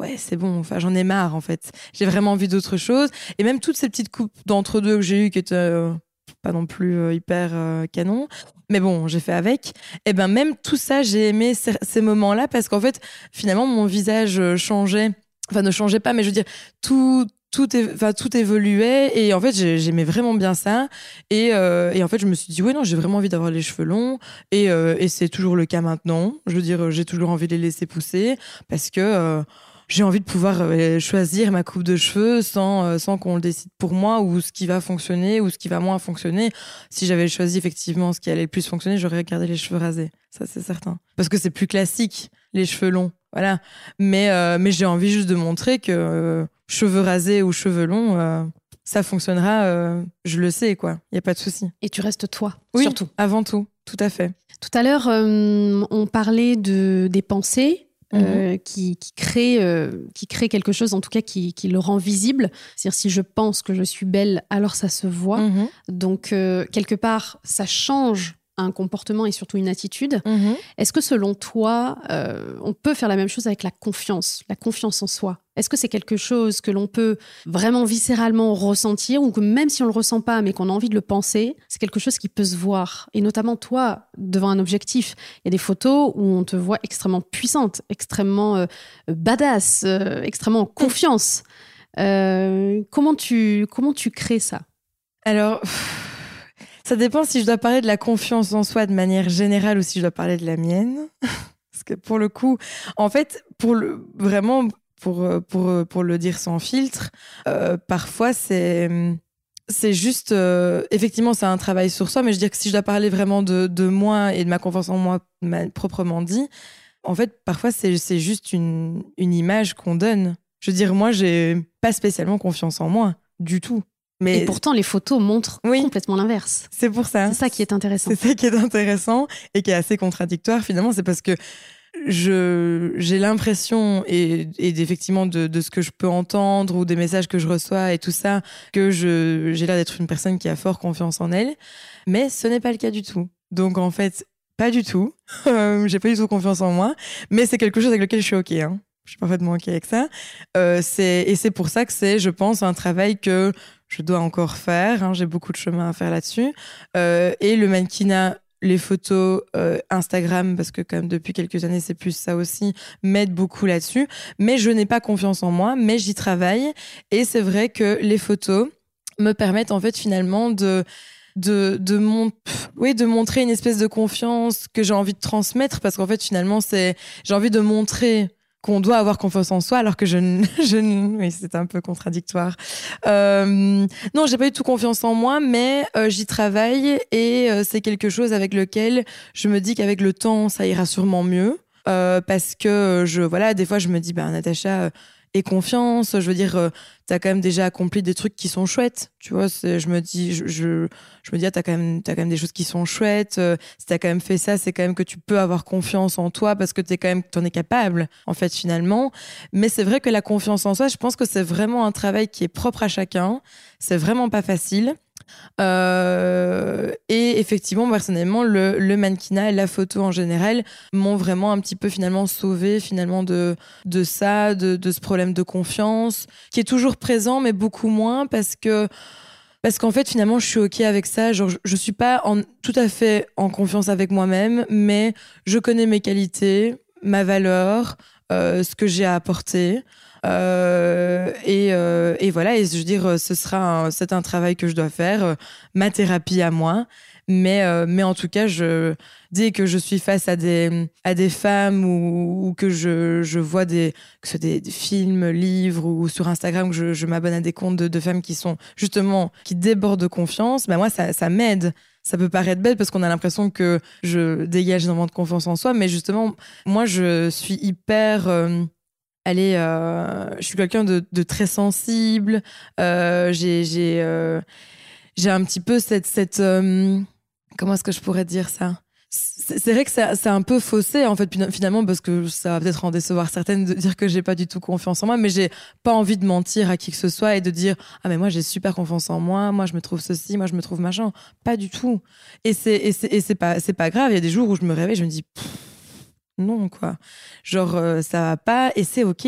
ouais, c'est bon, enfin, j'en ai marre en fait. J'ai vraiment envie d'autre chose. Et même toutes ces petites coupes d'entre-deux que j'ai eues qui étaient euh, pas non plus euh, hyper euh, canon, mais bon, j'ai fait avec. Et ben même tout ça, j'ai aimé ces, moments-là parce qu'en fait, finalement, mon visage euh, changeait. Enfin, ne changeait pas, mais je veux dire, tout. Tout, enfin, tout évoluait et en fait j'ai- j'aimais vraiment bien ça et, et en fait je me suis dit ouais non j'ai vraiment envie d'avoir les cheveux longs et, et c'est toujours le cas maintenant je veux dire j'ai toujours envie de les laisser pousser parce que j'ai envie de pouvoir euh, choisir ma coupe de cheveux sans, euh, sans qu'on le décide pour moi ou ce qui va fonctionner ou ce qui va moins fonctionner. Si j'avais choisi effectivement ce qui allait le plus fonctionner, j'aurais gardé les cheveux rasés. Ça, c'est certain. Parce que c'est plus classique, les cheveux longs. Voilà. Mais, euh, mais j'ai envie juste de montrer que euh, cheveux rasés ou cheveux longs, euh, ça fonctionnera. je le sais, quoi. Il n'y a pas de souci. Et tu restes toi, Oui, surtout. Avant tout. Tout à fait. Tout à l'heure, on parlait de, des pensées. Euh, qui, qui, crée, euh, qui crée quelque chose, en tout cas qui, qui le rend visible. C'est-à-dire si je pense que je suis belle, alors ça se voit. Mhm. Donc, euh, quelque part, ça change un comportement et surtout une attitude. Mhm. Est-ce que selon toi, euh, on peut faire la même chose avec la confiance, la confiance en soi? Est-ce que c'est quelque chose que l'on peut vraiment viscéralement ressentir ou que même si on le ressent pas mais qu'on a envie de le penser, c'est quelque chose qui peut se voir? Et notamment toi, devant un objectif, il y a des photos où on te voit extrêmement puissante, extrêmement euh, badass, euh, extrêmement en confiance. Comment, tu, comment tu crées ça? Alors, ça dépend si je dois parler de la confiance en soi de manière générale ou si je dois parler de la mienne. Parce que pour le coup, en fait, pour vraiment pour, euh, pour, euh, pour le dire sans filtre. parfois, c'est c'est juste, effectivement, c'est un travail sur soi, mais je veux dire que si je dois parler vraiment de, de moi et de ma confiance en moi proprement dit, en fait, parfois, c'est juste une, une image qu'on donne. Je veux dire, moi, j'ai pas spécialement confiance en moi, du tout. Mais et pourtant, les photos montrent complètement l'inverse. C'est pour ça. C'est ça qui est intéressant. C'est ça qui est intéressant et qui est assez contradictoire finalement. C'est parce que je j'ai l'impression et, et effectivement de, de, ce que je peux entendre ou des messages que je reçois et tout ça que je j'ai l'air d'être une personne qui a fort confiance en elle, mais ce n'est pas le cas du tout. Donc en fait, pas du tout. Euh, j'ai pas du tout confiance en moi, mais c'est quelque chose avec lequel je suis ok. Hein. Je suis parfaitement ok avec ça. Euh, et c'est pour ça que c'est, je pense, un travail que je dois encore faire. Hein, j'ai beaucoup de chemin à faire là-dessus. Euh, et le mannequinat, les photos, euh, Instagram, parce que quand même depuis quelques années, c'est plus ça aussi, m'aide beaucoup là-dessus. Mais je n'ai pas confiance en moi, mais j'y travaille. Et c'est vrai que les photos me permettent en fait finalement de de de montrer une espèce de confiance que j'ai envie de transmettre parce qu'en fait finalement c'est j'ai envie de montrer qu'on doit avoir confiance en soi, alors que je, je oui, c'est un peu contradictoire. Euh, non, j'ai pas eu tout confiance en moi, mais euh, j'y travaille et euh, c'est quelque chose avec lequel je me dis qu'avec le temps, ça ira sûrement mieux. Euh, parce que je voilà des fois je me dis bah Natacha confiance. Je veux dire, euh, tu as quand même déjà accompli des trucs qui sont chouettes. Tu vois, je me dis, je, me dis, ah, tu as, quand même, as quand même des choses qui sont chouettes. Euh, si tu as quand même fait ça, c'est quand même que tu peux avoir confiance en toi parce que tu es quand même, en es capable, en fait, finalement. Mais c'est vrai que la confiance en soi, je pense que c'est vraiment un travail qui est propre à chacun. C'est vraiment pas facile. Euh, et effectivement, personnellement, le, mannequinat et la photo en général m'ont vraiment un petit peu finalement sauvé finalement de, de ça, de, de ce problème de confiance, qui est toujours présent, mais beaucoup moins parce que parce qu'en fait finalement je suis ok avec ça. Genre je, je suis pas tout à fait en confiance avec moi-même mais je connais mes qualités ma valeur euh, ce que j'ai à apporter euh, et, euh, et, voilà, et je veux dire, ce sera c'est un travail que je dois faire, ma thérapie à moi. Mais, mais en tout cas, je, dès que je suis face à des, à des femmes ou, que je, je, vois des, que des, films, livres ou sur Instagram, que je, je m'abonne à des comptes de, femmes qui sont justement, qui débordent de confiance, ben moi, ça, ça m'aide ça peut paraître bête parce qu'on a l'impression que je dégage énormément de confiance en soi, mais justement, moi, je suis hyper allez, euh, je suis quelqu'un de, très sensible. Euh, euh, j'ai un petit peu cette, cette comment est-ce que je pourrais dire ça? C'est vrai que c'est un peu faussé en fait finalement parce que ça va peut-être en décevoir certaines de dire que j'ai pas du tout confiance en moi mais j'ai pas envie de mentir à qui que ce soit et de dire ah mais moi j'ai super confiance en moi moi je me trouve ceci moi je me trouve machin pas du tout et c'est c'est pas c'est pas grave il y a des jours où je me réveille je me dis non, quoi. Genre, euh, ça va pas et c'est OK.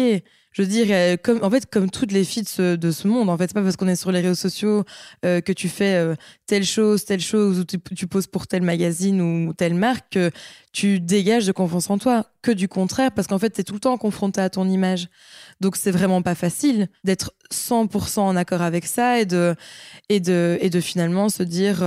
Je veux dire, euh, comme, en fait, comme toutes les filles de ce, monde, en fait, pas parce qu'on est sur les réseaux sociaux euh, que tu fais telle chose, telle chose, ou tu, poses pour tel magazine ou, telle marque que tu dégages de confiance en toi. Que du contraire, parce qu'en fait, tu es tout le temps confronté à ton image. Donc, c'est vraiment pas facile d'être 100% en accord avec ça et de, et de, et de finalement se dire,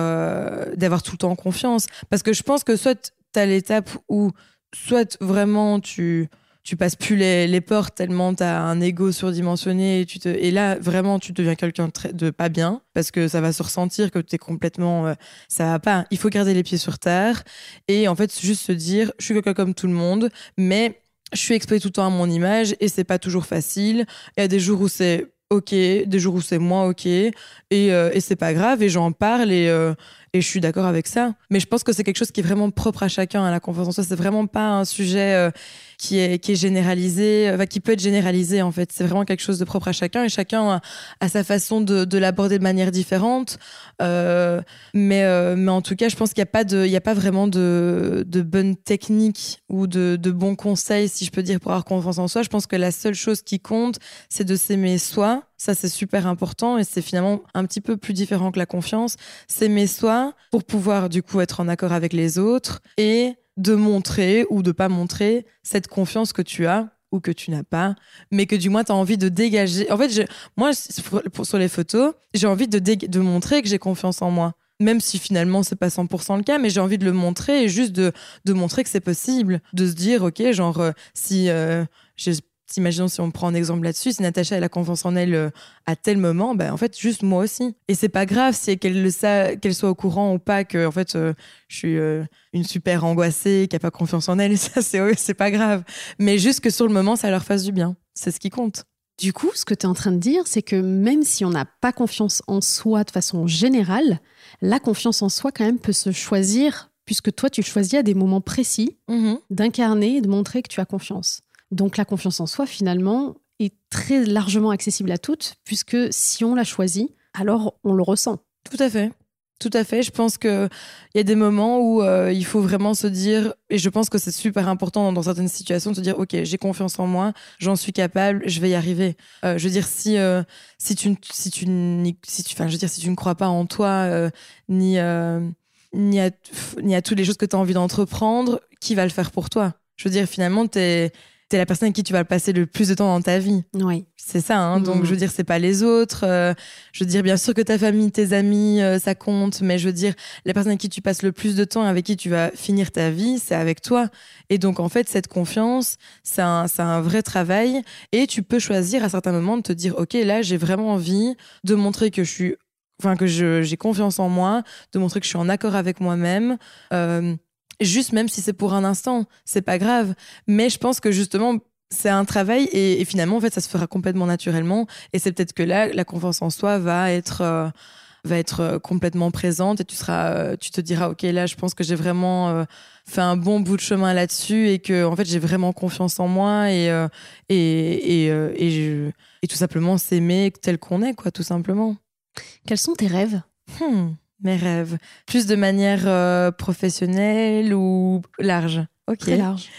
d'avoir tout le temps confiance. Parce que je pense que soit tu as l'étape où soit vraiment tu tu passes plus les, les portes tellement tu as un ego surdimensionné et, tu te, et là vraiment tu deviens quelqu'un de, pas bien parce que ça va se ressentir que tu es complètement euh, ça va pas. Il faut garder les pieds sur terre et en fait juste se dire je suis quelqu'un comme tout le monde mais je suis exposée tout le temps à mon image et c'est pas toujours facile. Il y a des jours où c'est ok des jours où c'est moins ok et, euh, et c'est pas grave et j'en parle et euh, et je suis d'accord avec ça. Mais je pense que c'est quelque chose qui est vraiment propre à chacun, à la confiance en soi. C'est vraiment pas un sujet euh, qui est, qui est généralisé, euh, qui peut être généralisé en fait. C'est vraiment quelque chose de propre à chacun et chacun a, sa façon de, de l'aborder de manière différente. Euh, mais, mais en tout cas, je pense qu'il n'y a, pas a pas vraiment de, de bonnes techniques ou de, de bons conseils, si je peux dire, pour avoir confiance en soi. Je pense que la seule chose qui compte, c'est de s'aimer soi. Ça, c'est super important et c'est finalement un petit peu plus différent que la confiance. S'aimer soi pour pouvoir du coup être en accord avec les autres et de montrer ou de pas montrer cette confiance que tu as ou que tu n'as pas, mais que du moins tu as envie de dégager. En fait, moi, sur les photos, j'ai envie de, de montrer que j'ai confiance en moi. Même si finalement c'est pas 100% le cas, mais j'ai envie de le montrer et juste de, de montrer que c'est possible. De se dire, ok, genre, euh, si euh, j'ai imaginons si on prend un exemple là-dessus, si Natacha a la confiance en elle euh, à tel moment, ben en fait juste moi aussi. Et c'est pas grave si qu'elle le qu'elle soit au courant ou pas que en fait euh, je suis euh, une super angoissée qui a pas confiance en elle. Ça c'est c'est pas grave. Mais juste que sur le moment ça leur fasse du bien. C'est ce qui compte. Du coup, ce que tu es en train de dire, c'est que même si on n'a pas confiance en soi de façon générale, la confiance en soi quand même peut se choisir puisque toi tu choisis à des moments précis mm-hmm. d'incarner et de montrer que tu as confiance. Donc la confiance en soi, finalement, est très largement accessible à toutes, puisque si on la choisit, alors on le ressent. Tout à fait. Tout à fait. Je pense qu'il y a des moments où euh, il faut vraiment se dire, et je pense que c'est super important dans certaines situations de se dire, OK, j'ai confiance en moi, j'en suis capable, je vais y arriver. Euh, je veux dire, si, euh, si, tu, si, tu, si, tu, je veux dire, si tu ne crois pas en toi, ni, ni, à, ni à toutes les choses que tu as envie d'entreprendre, qui va le faire pour toi? Je veux dire, finalement, tu es c'est la personne avec qui tu vas passer le plus de temps dans ta vie. Oui. C'est ça, hein. donc mm. je veux dire, c'est pas les autres. Euh, je veux dire, bien sûr que ta famille, tes amis, euh, ça compte, mais je veux dire, la personne avec qui tu passes le plus de temps et avec qui tu vas finir ta vie, c'est avec toi. Et donc, en fait, cette confiance, c'est un, un vrai travail. Et tu peux choisir à certains moments de te dire, OK, là, j'ai vraiment envie de montrer que je suis enfin que j'ai confiance en moi, de montrer que je suis en accord avec moi-même. Euh, juste même si c'est pour un instant, c'est pas grave. Mais je pense que justement, c'est un travail et, finalement, en fait, ça se fera complètement naturellement. Et c'est peut-être que là, la confiance en soi va être, euh, va être euh, complètement présente et tu seras, euh, tu te diras, ok, là, je pense que j'ai vraiment fait un bon bout de chemin là-dessus et que, en fait, j'ai vraiment confiance en moi et et et, et, et tout simplement s'aimer tel qu'on est, quoi, tout simplement. Quels sont tes rêves? Hmm. Mes rêves. Plus de manière euh, professionnelle ou large Ok. Très large.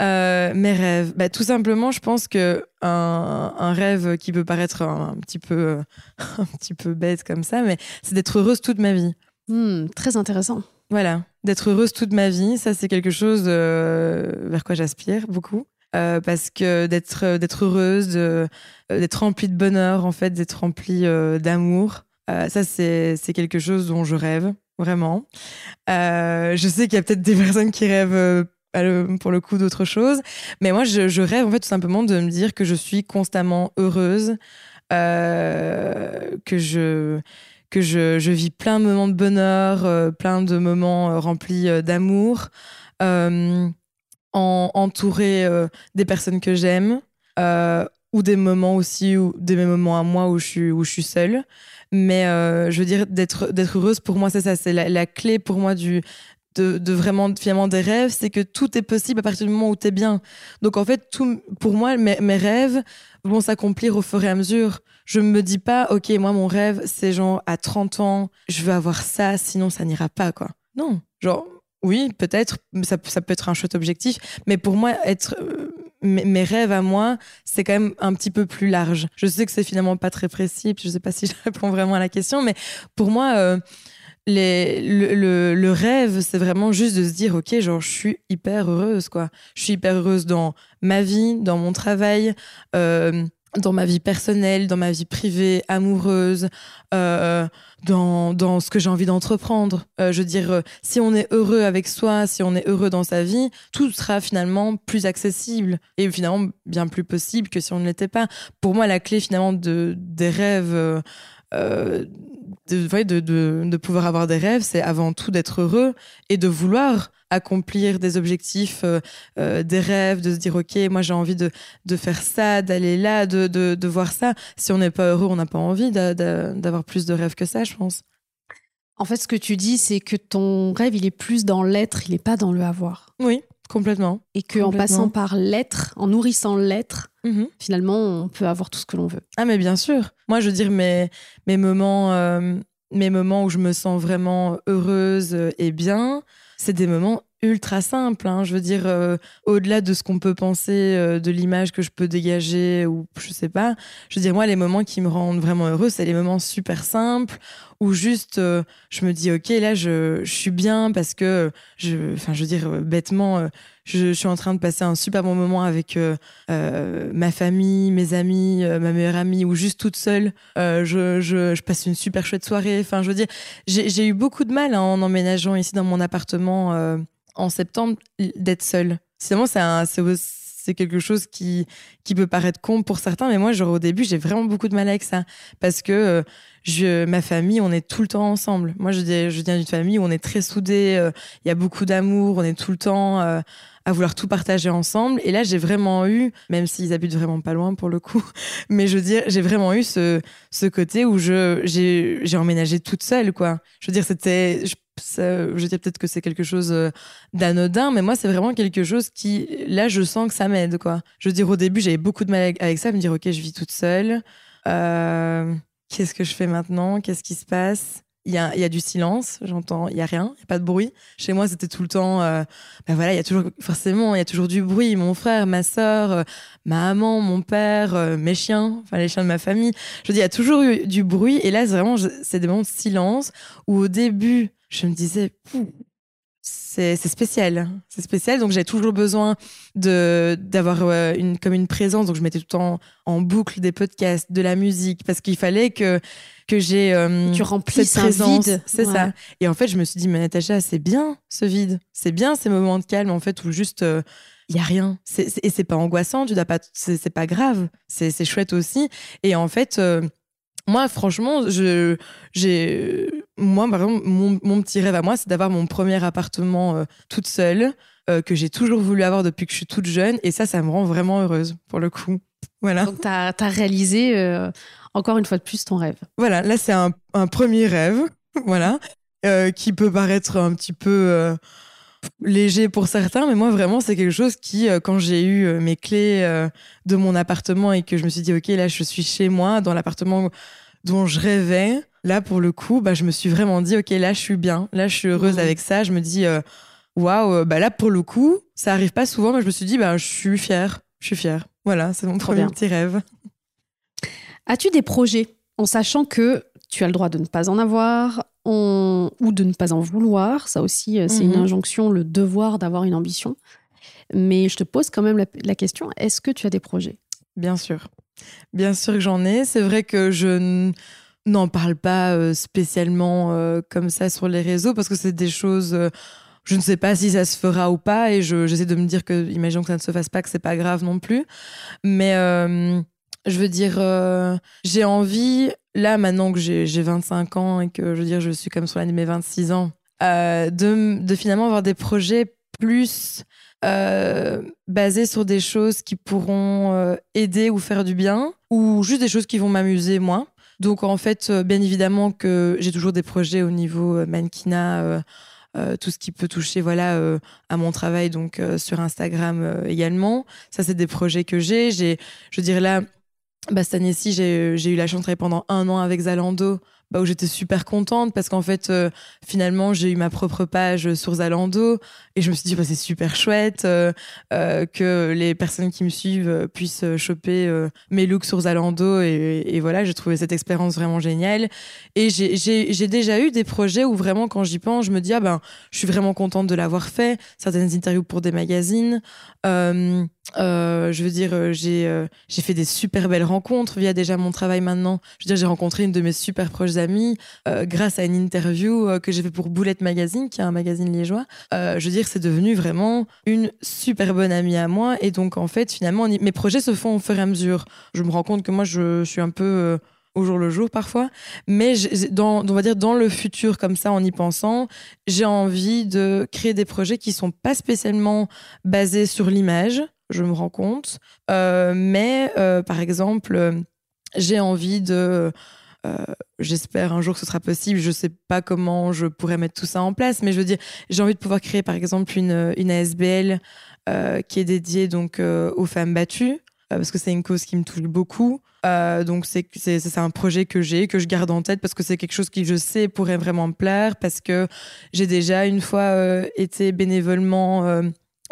Euh, mes rêves. Bah, tout simplement, je pense que un, un rêve qui peut paraître un, petit peu, un petit peu bête comme ça, mais c'est d'être heureuse toute ma vie. Hmm, très intéressant. Voilà, d'être heureuse toute ma vie, ça c'est quelque chose euh, vers quoi j'aspire beaucoup. parce que d'être d'être heureuse, d'être remplie de bonheur en fait, d'être remplie d'amour, euh, ça, c'est quelque chose dont je rêve, vraiment. Euh, je sais qu'il y a peut-être des personnes qui rêvent euh, pour le coup d'autre chose. Mais moi, je, rêve en fait tout simplement de me dire que je suis constamment heureuse, que je que je, vis plein de moments de bonheur, plein de moments remplis d'amour, en, entourée des personnes que j'aime, ou des moments aussi, ou des moments à moi où je où je suis seule. Mais euh, je veux dire, d'être heureuse, pour moi, c'est ça. C'est la, clé pour moi du, de, de, vraiment finalement des rêves, c'est que tout est possible à partir du moment où tu es bien. Donc en fait, tout, pour moi, mes, mes rêves vont s'accomplir au fur et à mesure. Je me dis pas, ok, moi mon rêve, c'est genre à 30 ans, je veux avoir ça, sinon ça n'ira pas, quoi. Non, genre, oui, peut-être, ça, peut être un chouette objectif, mais pour moi, être euh, mes, rêves à moi, c'est quand même un petit peu plus large. Je sais que c'est finalement pas très précis, je sais pas si je réponds vraiment à la question, mais pour moi, euh, le, rêve, c'est vraiment juste de se dire, ok, genre, je suis hyper heureuse, quoi. Je suis hyper heureuse dans ma vie, dans mon travail. Euh, dans ma vie personnelle, dans ma vie privée, amoureuse, euh, dans, dans ce que j'ai envie d'entreprendre. Euh, je veux dire, euh, si on est heureux avec soi, si on est heureux dans sa vie, tout sera finalement plus accessible et finalement bien plus possible que si on ne l'était pas. Pour moi, la clé finalement de, des rêves, de, de, de, de pouvoir avoir des rêves, c'est avant tout d'être heureux et de vouloir accomplir des objectifs, euh, euh, des rêves, de se dire ok, moi j'ai envie de, de faire ça, d'aller là, de, de, de, voir ça. Si on n'est pas heureux, on n'a pas envie d'avoir plus de rêves que ça, je pense. En fait, ce que tu dis, c'est que ton rêve, il est plus dans l'être, il n'est pas dans le avoir. Oui, complètement. Et qu'en passant par l'être, en nourrissant l'être, mhm. finalement, on peut avoir tout ce que l'on veut. Ah, mais bien sûr. Moi, je veux dire, mes, mes moments, euh, mes moments où je me sens vraiment heureuse et bien, c'est des moments ultra simples. Hein. Je veux dire, euh, au-delà de ce qu'on peut penser euh, de l'image que je peux dégager ou je sais pas. Je veux dire, moi, les moments qui me rendent vraiment heureux, c'est les moments super simples où juste euh, je me dis, ok, là, je, je, suis bien parce que, je, enfin, je veux dire, bêtement, je, suis en train de passer un super bon moment avec ma famille, mes amis, ma meilleure amie ou juste toute seule. Je, je, je, passe une super chouette soirée. Enfin, je veux dire, j'ai eu beaucoup de mal hein, en emménageant ici dans mon appartement en septembre d'être seule. Sinon, c'est quelque chose qui, peut paraître con pour certains, mais moi, genre, au début, j'ai vraiment beaucoup de mal avec ça. Parce que euh, ma famille, on est tout le temps ensemble. Moi, je, je viens d'une famille où on est très soudés, euh, il y a beaucoup d'amour, on est tout le temps euh, à vouloir tout partager ensemble. Et là, j'ai vraiment eu, même s'ils habitent vraiment pas loin pour le coup, mais je veux j'ai vraiment eu ce, côté où j'ai emménagé toute seule, quoi. Je veux dire, c'était, je, je dis peut-être que c'est quelque chose euh, d'anodin, mais moi, c'est vraiment quelque chose qui, là, je sens que ça m'aide, quoi. Je veux dire, au début, j'avais beaucoup de mal avec ça, me dire, OK, je vis toute seule. Euh, qu'est-ce que je fais maintenant Qu'est-ce qui se passe? Il y, a, du silence, j'entends, il y a rien, il y a pas de bruit. Chez moi, c'était tout le temps, ben voilà, il y a toujours, forcément, il y a toujours du bruit. Mon frère, ma sœur, euh, ma maman, mon père, euh, mes chiens, enfin les chiens de ma famille. Je dis, il y a toujours eu du bruit. Et là, c'est vraiment, c'est des moments de silence où au début, je me disais, c'est spécial, c'est spécial. Donc j'ai toujours besoin d'avoir une comme une présence. Donc je mettais tout le temps en boucle des podcasts, de la musique, parce qu'il fallait que que j'ai euh, tu remplis cette présence. C'est ça. Et en fait, je me suis dit, mais Natacha, c'est bien ce vide, c'est bien ces moments de calme en fait où juste il euh, y a rien. C'est, et c'est pas angoissant, tu dois pas, c'est, pas grave. C'est, c'est chouette aussi. Et en fait. Euh, moi, franchement, je, j'ai, moi, par exemple, mon, mon, petit rêve à moi, c'est d'avoir mon premier appartement toute seule, que j'ai toujours voulu avoir depuis que je suis toute jeune. Et ça, ça me rend vraiment heureuse, pour le coup. Voilà. Donc, tu as, réalisé encore une fois de plus ton rêve. Voilà, là c'est un, premier rêve, voilà, euh, qui peut paraître un petit peu euh, léger pour certains, mais moi vraiment c'est quelque chose qui, euh, quand j'ai eu mes clés de mon appartement et que je me suis dit ok là je suis chez moi dans l'appartement dont je rêvais, là pour le coup bah je me suis vraiment dit ok là je suis bien, là je suis heureuse mmh. avec ça, je me dis waouh bah là pour le coup ça arrive pas souvent, mais je me suis dit bah je suis fière, je suis fière. Voilà, c'est mon premier petit rêve. As-tu des projets en sachant que tu as le droit de ne pas en avoir ou de ne pas en vouloir Ça aussi, euh, c'est une mhm. injonction, le devoir d'avoir une ambition. Mais je te pose quand même la, question, est-ce que tu as des projets? Bien sûr. Bien sûr que j'en ai. C'est vrai que je n'en parle pas euh, spécialement euh, comme ça sur les réseaux parce que c'est des choses je ne sais pas si ça se fera ou pas et j'essaie de me dire que imaginons que ça ne se fasse pas que c'est pas grave non plus mais je veux dire, euh, j'ai envie, là maintenant que j'ai 25 ans et que je veux dire, je suis comme sur l'année de mes 26 ans, euh, de, finalement avoir des projets plus euh, basés sur des choses qui pourront aider ou faire du bien, ou juste des choses qui vont m'amuser moi. Donc en fait, bien évidemment que j'ai toujours des projets au niveau mannequinat. tout ce qui peut toucher voilà à mon travail donc sur Instagram également ça c'est des projets que j'ai j'ai je dirais là bah, cette année-ci, j'ai eu la chance de travailler pendant un an avec Zalando bah, où j'étais super contente parce qu'en fait, euh, finalement, j'ai eu ma propre page sur Zalando et je me suis dit, bah, c'est super chouette euh, euh, que les personnes qui me suivent puissent choper mes looks sur Zalando et, voilà, j'ai trouvé cette expérience vraiment géniale. Et j'ai déjà eu des projets où vraiment, quand j'y pense, je me dis, ah ben, je suis vraiment contente de l'avoir fait. Certaines interviews pour des magazines. je veux dire, j'ai fait des super belles rencontres via déjà mon travail maintenant. Je veux dire, j'ai rencontré une de mes super proches amis euh, grâce à une interview euh, que j'ai fait pour Boulette Magazine, qui est un magazine liégeois. Euh, je veux dire, c'est devenu vraiment une super bonne amie à moi. Et donc, en fait, finalement, mes projets se font au fur et à mesure. Je me rends compte que moi, je, suis un peu au jour le jour parfois, mais dans, on va dire dans le futur comme ça en y pensant, j'ai envie de créer des projets qui sont pas spécialement basés sur l'image, je me rends compte, mais par exemple, j'ai envie de j'espère un jour que ce sera possible. Je sais pas comment je pourrais mettre tout ça en place, mais je veux dire, j'ai envie de pouvoir créer par exemple une, une ASBL euh, qui est dédiée donc euh, aux femmes battues parce que c'est une cause qui me touche beaucoup. donc c'est un projet que j'ai que je garde en tête parce que c'est quelque chose qui je sais pourrait vraiment me plaire parce que j'ai déjà une fois été bénévolement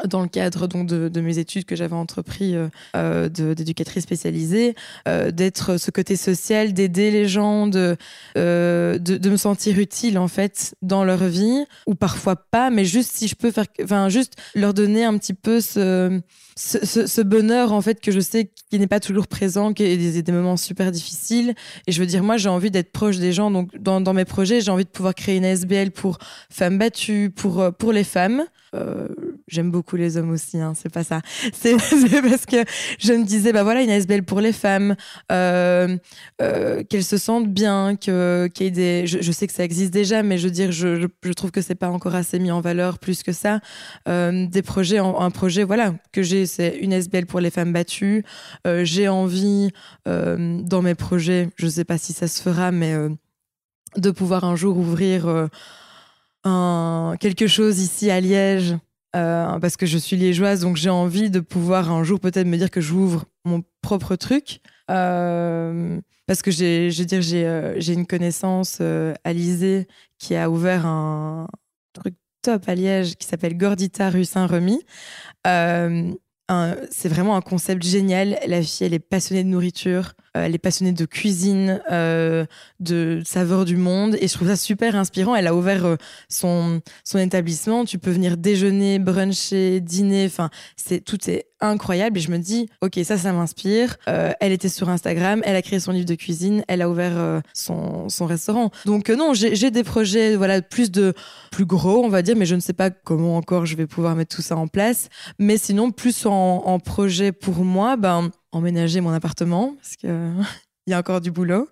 dans le cadre donc de, de mes études que j'avais entrepris euh, euh d'éducatrice spécialisée, euh, d'être ce côté social, d'aider les gens, de, euh, de, de me sentir utile en fait dans leur vie. Ou parfois pas, mais juste si je peux faire, enfin juste leur donner un petit peu ce, ce, bonheur en fait que je sais qui n'est pas toujours présent, qui est des, des moments super difficiles. Et je veux dire moi j'ai envie d'être proche des gens, donc dans, mes projets j'ai envie de pouvoir créer une SBL pour femmes battues, pour pour les femmes. Euh, j'aime beaucoup les hommes aussi, hein, c'est pas ça. C'est parce que je me disais, bah voilà, une ASBL pour les femmes, euh, euh, qu'elles se sentent bien, que, qu'il y ait des. Je, sais que ça existe déjà, mais je veux dire, je, je, trouve que c'est pas encore assez mis en valeur plus que ça. Euh, des projets, un projet, voilà, que j'ai, c'est une ASBL pour les femmes battues. j'ai envie, dans mes projets, je sais pas si ça se fera, mais de pouvoir un jour ouvrir quelque chose ici à Liège, euh, parce que je suis liégeoise, donc j'ai envie de pouvoir un jour peut-être me dire que j'ouvre mon propre truc. Euh, parce que j'ai, je euh, j'ai une connaissance, Alizée, qui a ouvert un truc top à Liège qui s'appelle Gordita rue Saint-Remy c'est vraiment un concept génial. La fille, elle est passionnée de nourriture, euh, elle est passionnée de cuisine, euh, de saveurs du monde, et je trouve ça super inspirant. Elle a ouvert euh, son son établissement. Tu peux venir déjeuner, bruncher, dîner. Enfin, c'est tout est incroyable. Et je me dis, ok, ça, ça m'inspire. elle était sur Instagram, elle a créé son livre de cuisine, elle a ouvert son son restaurant. Donc non, j'ai des projets, voilà, plus de plus gros, on va dire, mais je ne sais pas comment encore je vais pouvoir mettre tout ça en place. Mais sinon, plus en, projet pour moi, ben, emménager mon appartement, parce que il y a encore du boulot.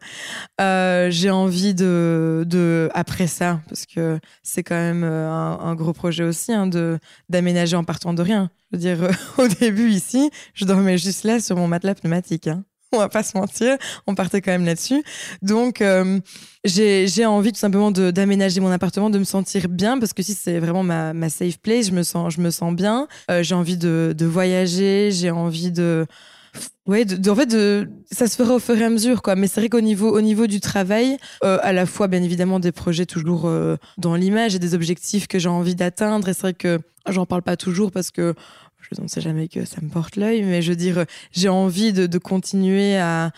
Euh, j'ai envie de, de, après ça, parce que c'est quand même euh, un, gros projet aussi, hein, de d'aménager en partant de rien. Je veux dire, au début ici, je dormais juste là sur mon matelas pneumatique. Hein on va pas se mentir, on partait quand même là-dessus. Donc, euh, j'ai envie tout simplement d'aménager mon appartement, de me sentir bien, parce que si c'est vraiment ma, ma, safe place, je me sens, je me sens bien. J'ai envie de, de voyager, j'ai envie de... Ouais, en fait, ça se fera au fur et à mesure, quoi. Mais c'est vrai qu'au niveau, au niveau du travail, euh, à la fois, bien évidemment, des projets toujours dans l'image et des objectifs que j'ai envie d'atteindre. Et c'est vrai que j'en parle pas toujours parce que je ne sais jamais que ça me porte l'œil, mais je veux dire, j'ai envie de, continuer à,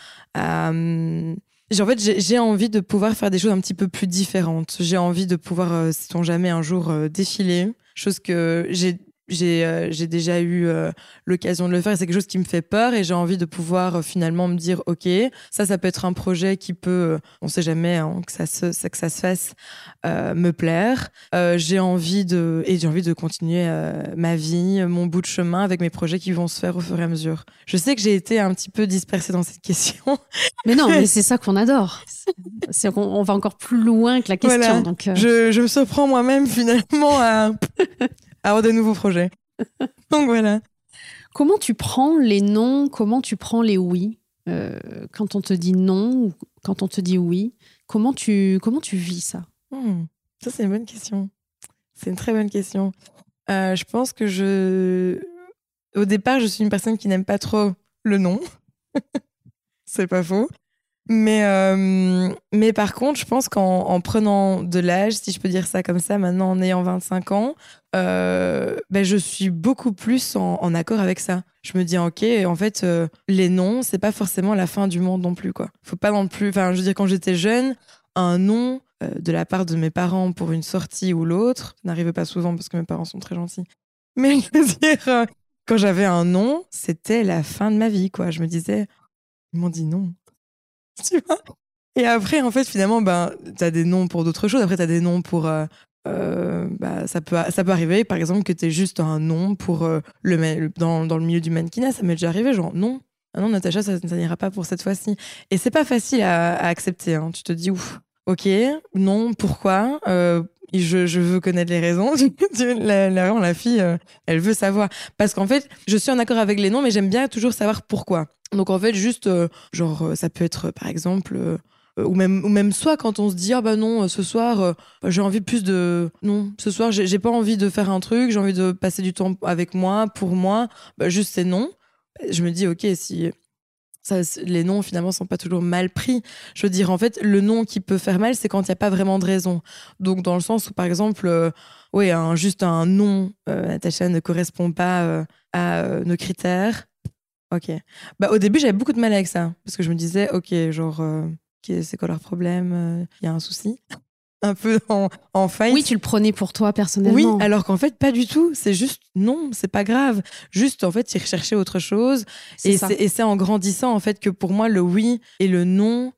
en fait, j'ai envie de pouvoir faire des choses un petit peu plus différentes. J'ai envie de pouvoir, euh, sait-on jamais, un jour euh, défiler. Chose que j'ai euh, j'ai déjà eu euh, l'occasion de le faire c'est quelque chose qui me fait peur et j'ai envie de pouvoir euh, finalement me dire ok ça ça peut être un projet qui peut on sait jamais hein, que ça se que ça se fasse me plaire. J'ai envie de et j'ai envie de continuer ma vie mon bout de chemin avec mes projets qui vont se faire au fur et à mesure. Je sais que j'ai été un petit peu dispersée dans cette question. Mais non mais c'est ça qu'on adore. C'est qu'on va encore plus loin que la question donc je, je me surprends moi-même finalement à avoir de nouveaux projets. Donc voilà. Comment tu prends les non Comment tu prends les oui? Euh, Quand on te dit non ou quand on te dit oui, comment tu, comment tu vis ça? Hmm. Ça, c'est une bonne question. C'est une très bonne question. Euh, je pense que je. Au départ, je suis une personne qui n'aime pas trop le non. c'est pas faux. Mais, euh, mais par contre, je pense qu'en prenant de l'âge, si je peux dire ça comme ça, maintenant en ayant 25 ans, euh, ben je suis beaucoup plus en, accord avec ça. Je me dis, ok, en fait, euh, les noms, c'est pas forcément la fin du monde non plus, quoi. Faut pas non plus. Enfin, je veux dire, quand j'étais jeune, un nom de la part de mes parents pour une sortie ou l'autre, n'arrivait pas souvent parce que mes parents sont très gentils. Mais je veux dire, quand j'avais un nom, c'était la fin de ma vie, quoi. Je me disais, ils m'ont dit non. tu vois? Et après, en fait, finalement, ben, tu des noms pour d'autres choses. Après, tu as des noms pour. Euh, euh, bah, ça, peut, ça peut arriver, par exemple, que tu aies juste un nom pour euh, le, dans, dans, le milieu du mannequinat. Ça m'est déjà arrivé, genre non. Ah non, Natacha, ça, ça n'ira pas pour cette fois-ci. Et c'est pas facile à, accepter. Hein. Tu te dis, ouf, ok, non, pourquoi? Je, veux connaître les raisons. la, la, fille, elle veut savoir. Parce qu'en fait, je suis en accord avec les noms, mais j'aime bien toujours savoir pourquoi. Donc en fait, juste, euh, genre, euh, ça peut être par exemple, euh, ou même, ou même soit quand on se dit, ah bah non, ce soir, j'ai envie plus de. Non, ce soir, j'ai pas envie de faire un truc, j'ai envie de passer du temps avec moi, pour moi, bah, juste c'est non. Je me dis, ok, si. Les noms finalement sont pas toujours mal pris. Je veux dire, en fait, le nom qui peut faire mal, c'est quand il n'y a pas vraiment de raison. Donc, dans le sens où, par exemple, oui, juste un nom, Natacha ne correspond pas à nos critères, Ok. Bah, au début, j'avais beaucoup de mal avec ça. Parce que je me disais, ok, genre, euh, c'est quoi leur problème Il y a un souci un peu en, en fight. Oui, tu le prenais pour toi personnellement. Oui, alors qu'en fait, pas du tout. C'est juste, non, c'est pas grave. Juste, en fait, ils recherchaient autre chose. Et c'est en grandissant, en fait, que pour moi, le oui et le non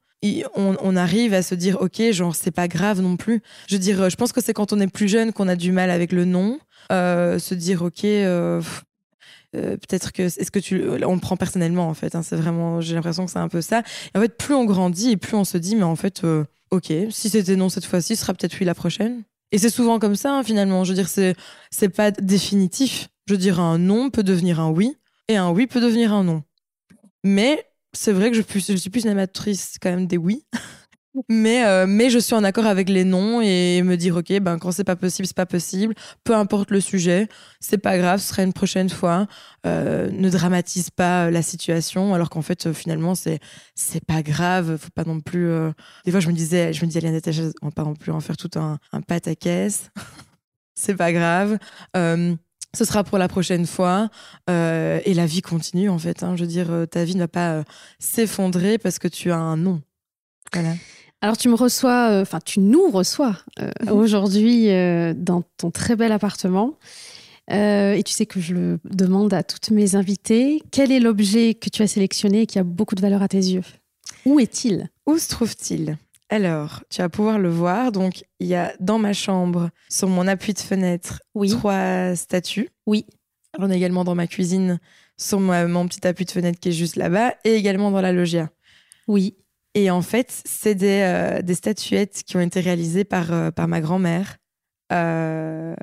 on, arrive à se dire ok genre c'est pas grave non plus je veux dire je pense que c'est quand on est plus jeune qu'on a du mal avec le non euh, se dire ok euh, euh, peut-être que est-ce que tu on le prend personnellement en fait hein, c'est vraiment j'ai l'impression que c'est un peu ça et en fait plus on grandit et plus on se dit mais en fait ok si c'était non cette fois-ci ce sera peut-être oui la prochaine. Et c'est souvent comme ça hein, finalement. Je veux dire c'est c'est pas définitif. Je veux dire un non peut devenir un oui et un oui peut devenir un non. Mais c'est vrai que je, je suis plus une amatrice quand même des oui. Mais, euh, mais je suis en accord avec les noms et me dire, OK, ben, quand c'est pas possible, c'est pas possible. Peu importe le sujet, c'est pas grave, ce sera une prochaine fois. Euh, ne dramatise pas la situation, alors qu'en fait, finalement, c'est, pas grave. Faut pas non plus. Euh, des fois, je me disais, je me disais, on va pas non plus en faire tout un, un pâte à caisse. c'est pas grave ce sera pour la prochaine fois. Euh, et la vie continue, en fait. Hein. Je veux dire, euh, ta vie ne va pas euh, s'effondrer parce que tu as un nom. Alors, tu me reçois, enfin, tu nous reçois mhm. aujourd'hui dans ton très bel appartement. et tu sais que je le demande à toutes mes invitées. Quel est l'objet que tu as sélectionné et qui a beaucoup de valeur à tes yeux? Où est-il? Où se trouve-t-il? Alors, tu vas pouvoir le voir. Donc, il y a dans ma chambre, sur mon appui de fenêtre, trois statues. Oui. On est également dans ma cuisine, sur mon petit appui de fenêtre qui est juste là-bas, et également dans la loggia. Oui. Et en fait, c'est des, euh, des, statuettes qui ont été réalisées par, euh, par ma grand-mère. Euh,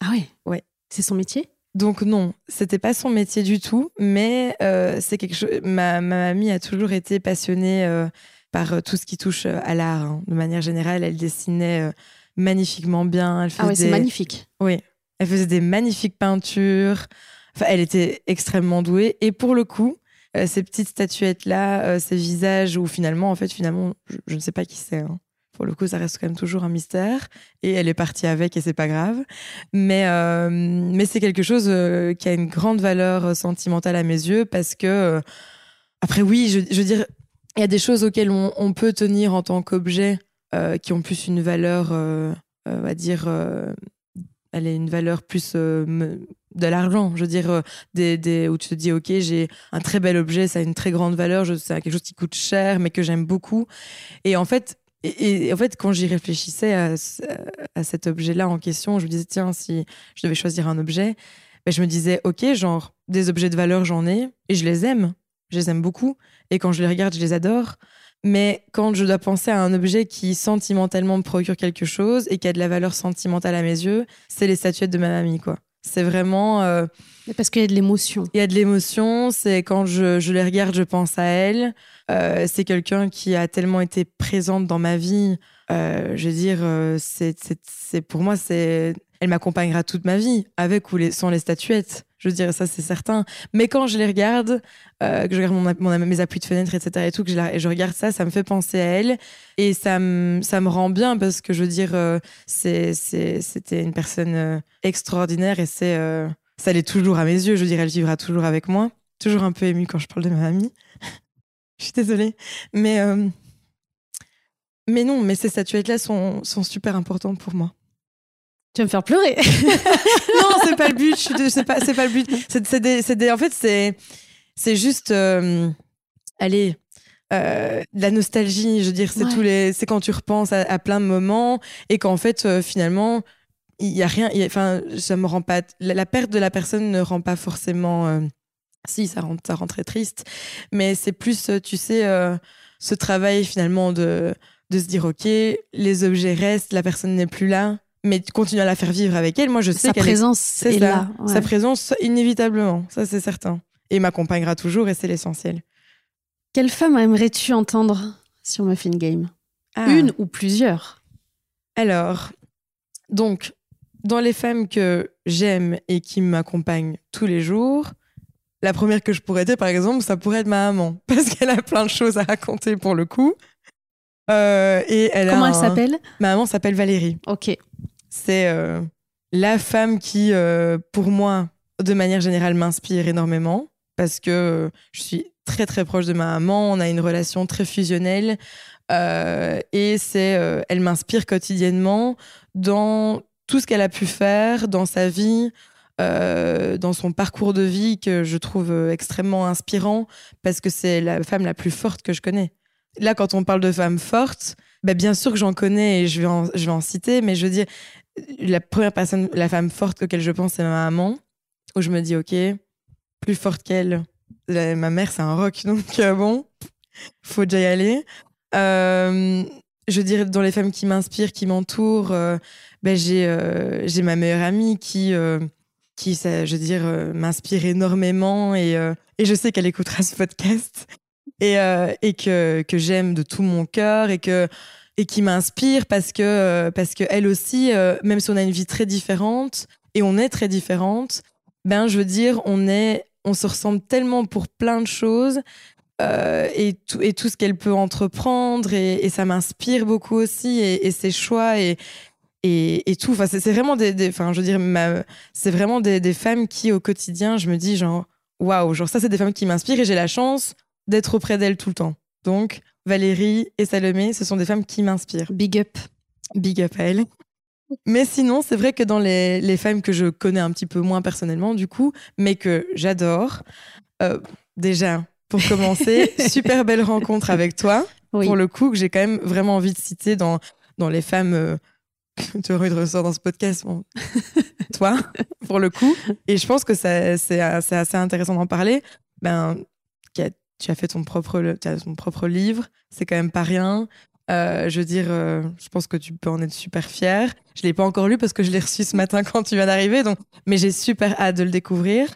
ah ouais Ouais. C'est son métier? Donc non, c'était pas son métier du tout, mais c'est quelque chose. Ma, ma, mamie a toujours été passionnée par tout ce qui touche à l'art. Hein. De manière générale, elle dessinait magnifiquement bien. Elle ah ouais, c'est magnifique. Oui, elle faisait des magnifiques peintures. Enfin, elle était extrêmement douée. Et pour le coup, ces petites statuettes-là, ces visages où finalement, en fait, finalement, je, ne sais pas qui c'est. Hein. Pour le coup, ça reste quand même toujours un mystère. Et elle est partie avec et c'est pas grave. Mais, mais c'est quelque chose qui a une grande valeur sentimentale à mes yeux parce que, après, oui, je, veux dire, il y a des choses auxquelles on, peut tenir en tant qu'objet euh, qui ont plus une valeur, euh, euh, on va dire, elle est une valeur plus de l'argent. Je veux dire, des, des, où tu te dis, OK, j'ai un très bel objet, ça a une très grande valeur, c'est quelque chose qui coûte cher, mais que j'aime beaucoup. Et en fait, quand j'y réfléchissais à, à cet objet-là en question, je me disais, tiens, si je devais choisir un objet, ben, je me disais, OK, genre, des objets de valeur, j'en ai, et je les aime. Je les aime beaucoup. Et quand je les regarde, je les adore. Mais quand je dois penser à un objet qui sentimentalement me procure quelque chose et qui a de la valeur sentimentale à mes yeux, c'est les statuettes de ma mamie, quoi. C'est vraiment. Euh, Parce qu'il y a de l'émotion. Il y a de l'émotion. C'est quand je, je, les regarde, je pense à elle. Euh, c'est quelqu'un qui a tellement été présente dans ma vie. Euh, je veux dire, c'est pour moi, c'est elle m'accompagnera toute ma vie, avec ou les, sans les statuettes. Je veux dire, ça, c'est certain. Mais quand je les regarde, euh, que je regarde mes appuis de fenêtre, etc., et tout, que je, regarde ça, ça me fait penser à elle. Et ça me, rend bien parce que, je veux dire, euh, c'était une personne euh, extraordinaire et c'est, ça l'est toujours à mes yeux. Je veux dire, elle vivra toujours avec moi. Toujours un peu émue quand je parle de ma amie. je suis désolée. Mais, non, mais ces statuettes-là sont super importantes pour moi. Tu vas me faire pleurer. non, c'est pas le but. C'est pas, c'est pas le but. C'est des, en fait, c'est, c'est juste, euh, allez, euh, la nostalgie. Je veux dire, c'est tous les, c'est quand tu repenses à, plein de moments et qu'en fait, euh, finalement, il y a rien. Enfin, ça me rend pas. La, perte de la personne ne rend pas forcément. si, ça rend, ça rend très triste. Mais c'est plus, tu sais, ce travail finalement de de se dire ok, les objets restent, la personne n'est plus là mais tu continues à la faire vivre avec elle. Moi, je sais sa présence est, là. Sa présence, inévitablement, ça c'est certain. Et m'accompagnera toujours, et c'est l'essentiel. Quelle femme aimerais-tu entendre sur Muffin Game? Ah. Une ou plusieurs? Alors, donc, dans les femmes que j'aime et qui m'accompagnent tous les jours, la première que je pourrais dire, par exemple, ça pourrait être ma maman, parce qu'elle a plein de choses à raconter pour le coup. Euh, et elle Comment elle s'appelle? Ma maman s'appelle Valérie. Ok. C'est euh, la femme qui, euh, pour moi, de manière générale, m'inspire énormément parce que je suis très très proche de ma maman, on a une relation très fusionnelle euh, et c'est, elle m'inspire quotidiennement dans tout ce qu'elle a pu faire dans sa vie, dans son parcours de vie que je trouve extrêmement inspirant parce que c'est la femme la plus forte que je connais. là, quand on parle de femmes fortes, bah, bien sûr que j'en connais et je vais, en, je vais en citer, mais je veux dire, la première personne, la femme forte auquel je pense, c'est ma maman, où je me dis, ok, plus forte qu'elle. Ma mère, c'est un rock, donc euh, bon, faut déjà y aller. Euh, je dirais dans les femmes qui m'inspirent, qui m'entourent, euh, ben j'ai j'ai ma meilleure amie qui qui je veux dire m'inspire énormément et et je sais qu'elle écoutera ce podcast et et que que j'aime de tout mon cœur et que et qui m'inspire parce que parce que elle aussi même si on a une vie très différente et on est très différente ben je veux dire on est on se ressemble tellement pour plein de choses euh, et, tout, et tout ce qu'elle peut entreprendre et, ça m'inspire beaucoup aussi et, ses choix et, et, tout. Enfin, c'est vraiment des, enfin, je veux dire, c'est vraiment des, femmes qui au quotidien, je me dis genre, waouh, genre ça, c'est des femmes qui m'inspirent et j'ai la chance d'être auprès d'elles tout le temps. Donc, Valérie et Salomé, ce sont des femmes qui m'inspirent. Big up. Big up à elles. Mais sinon, c'est vrai que dans les, les, femmes que je connais un petit peu moins personnellement, du coup, mais que j'adore, euh, déjà, pour commencer, super belle rencontre avec toi, pour le coup, que j'ai quand même vraiment envie de citer dans, dans les femmes. Euh, tu eu de ressort dans ce podcast, bon. toi, pour le coup. Et je pense que c'est assez intéressant d'en parler. Ben, tu as fait ton propre, ton propre livre, c'est quand même pas rien. Euh, je veux dire, euh, je pense que tu peux en être super fier. Je l'ai pas encore lu parce que je l'ai reçu ce matin quand tu viens d'arriver, donc. Mais j'ai super hâte de le découvrir.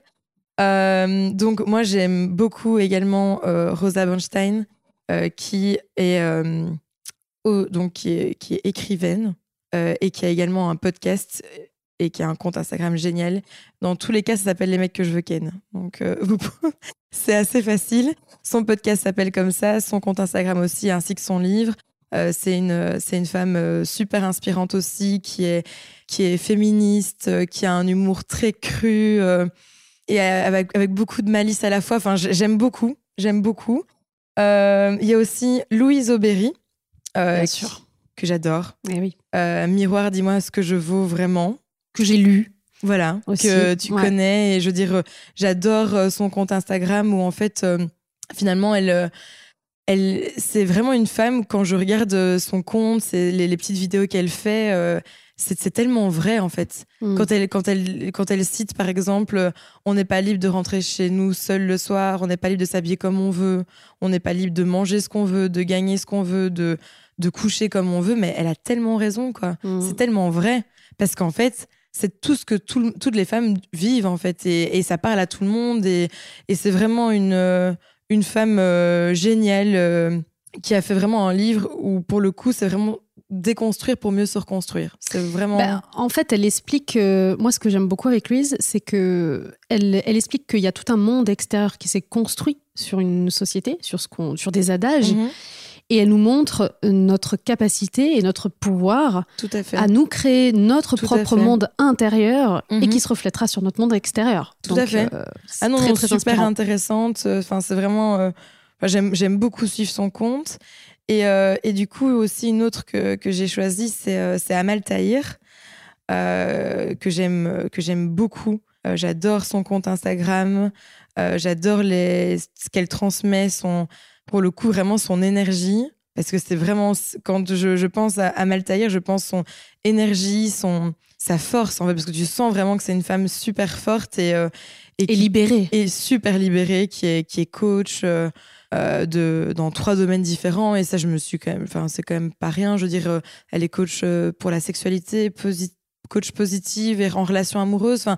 Euh, donc moi j'aime beaucoup également Rosa Bernstein, qui est donc qui est écrivaine et qui a également un podcast et qui a un compte Instagram génial. Dans tous les cas, ça s'appelle Les mecs que je veux ken. Donc, c'est assez facile. Son podcast s'appelle comme ça, son compte Instagram aussi, ainsi que son livre. Euh, c'est une, c'est une femme euh, super inspirante aussi, qui est, qui est féministe, euh, qui a un humour très cru et avec, avec beaucoup de malice à la fois. Enfin, j'aime beaucoup, j'aime beaucoup. Il y a aussi Louise Aubéry, que j'adore. Eh oui. Miroir, dis-moi ce que je vaux vraiment. Que j'ai lu. Voilà, que tu connais. Et je veux dire, j'adore son compte Instagram où en fait, finalement, elle elle, c'est vraiment une femme, quand je regarde euh, son compte, les, les petites vidéos qu'elle fait, euh, c'est tellement vrai en fait. Mm. Quand, elle, quand, elle, quand elle cite par exemple, on n'est pas libre de rentrer chez nous seul le soir, on n'est pas libre de s'habiller comme on veut, on n'est pas libre de manger ce qu'on veut, de gagner ce qu'on veut, de, de coucher comme on veut, mais elle a tellement raison quoi. Mm. C'est tellement vrai. Parce qu'en fait, c'est tout ce que toutes les femmes vivent en fait et, et, ça parle à tout le monde et, et c'est vraiment une euh, une femme euh, géniale euh, qui a fait vraiment un livre où, pour le coup, c'est vraiment déconstruire pour mieux se reconstruire. C'est vraiment. Ben, en fait, elle explique. moi, ce que j'aime beaucoup avec Louise, c'est que elle, elle explique qu'il y a tout un monde extérieur qui s'est construit sur une société, sur ce qu'on, sur des adages. Mhm et elle nous montre notre capacité et notre pouvoir Tout à, fait. à nous créer notre propre monde intérieur et mhm. qui se reflètera sur notre monde extérieur. Tout à fait. Euh, ah non, très, super intéressante. Enfin, c'est vraiment. Euh, j'aime beaucoup suivre son compte. Et, euh, et, du coup, aussi une autre que, que j'ai choisie, c'est Amal Tahir, que j'aime beaucoup. J'adore son compte Instagram. J'adore ce qu'elle transmet, son, pour le coup, vraiment son énergie. Parce que c'est vraiment, quand je, je pense à, Maltaïr, je pense son énergie, son, sa force, en fait, parce que tu sens vraiment que c'est une femme super forte et, euh, et, libérée. Et super libérée, qui est, qui est coach euh, euh, de, dans trois domaines différents. Et ça, je me suis quand même, enfin, c'est quand même pas rien. Je veux dire, elle est coach pour la sexualité, coach positive et en relation amoureuse. Enfin,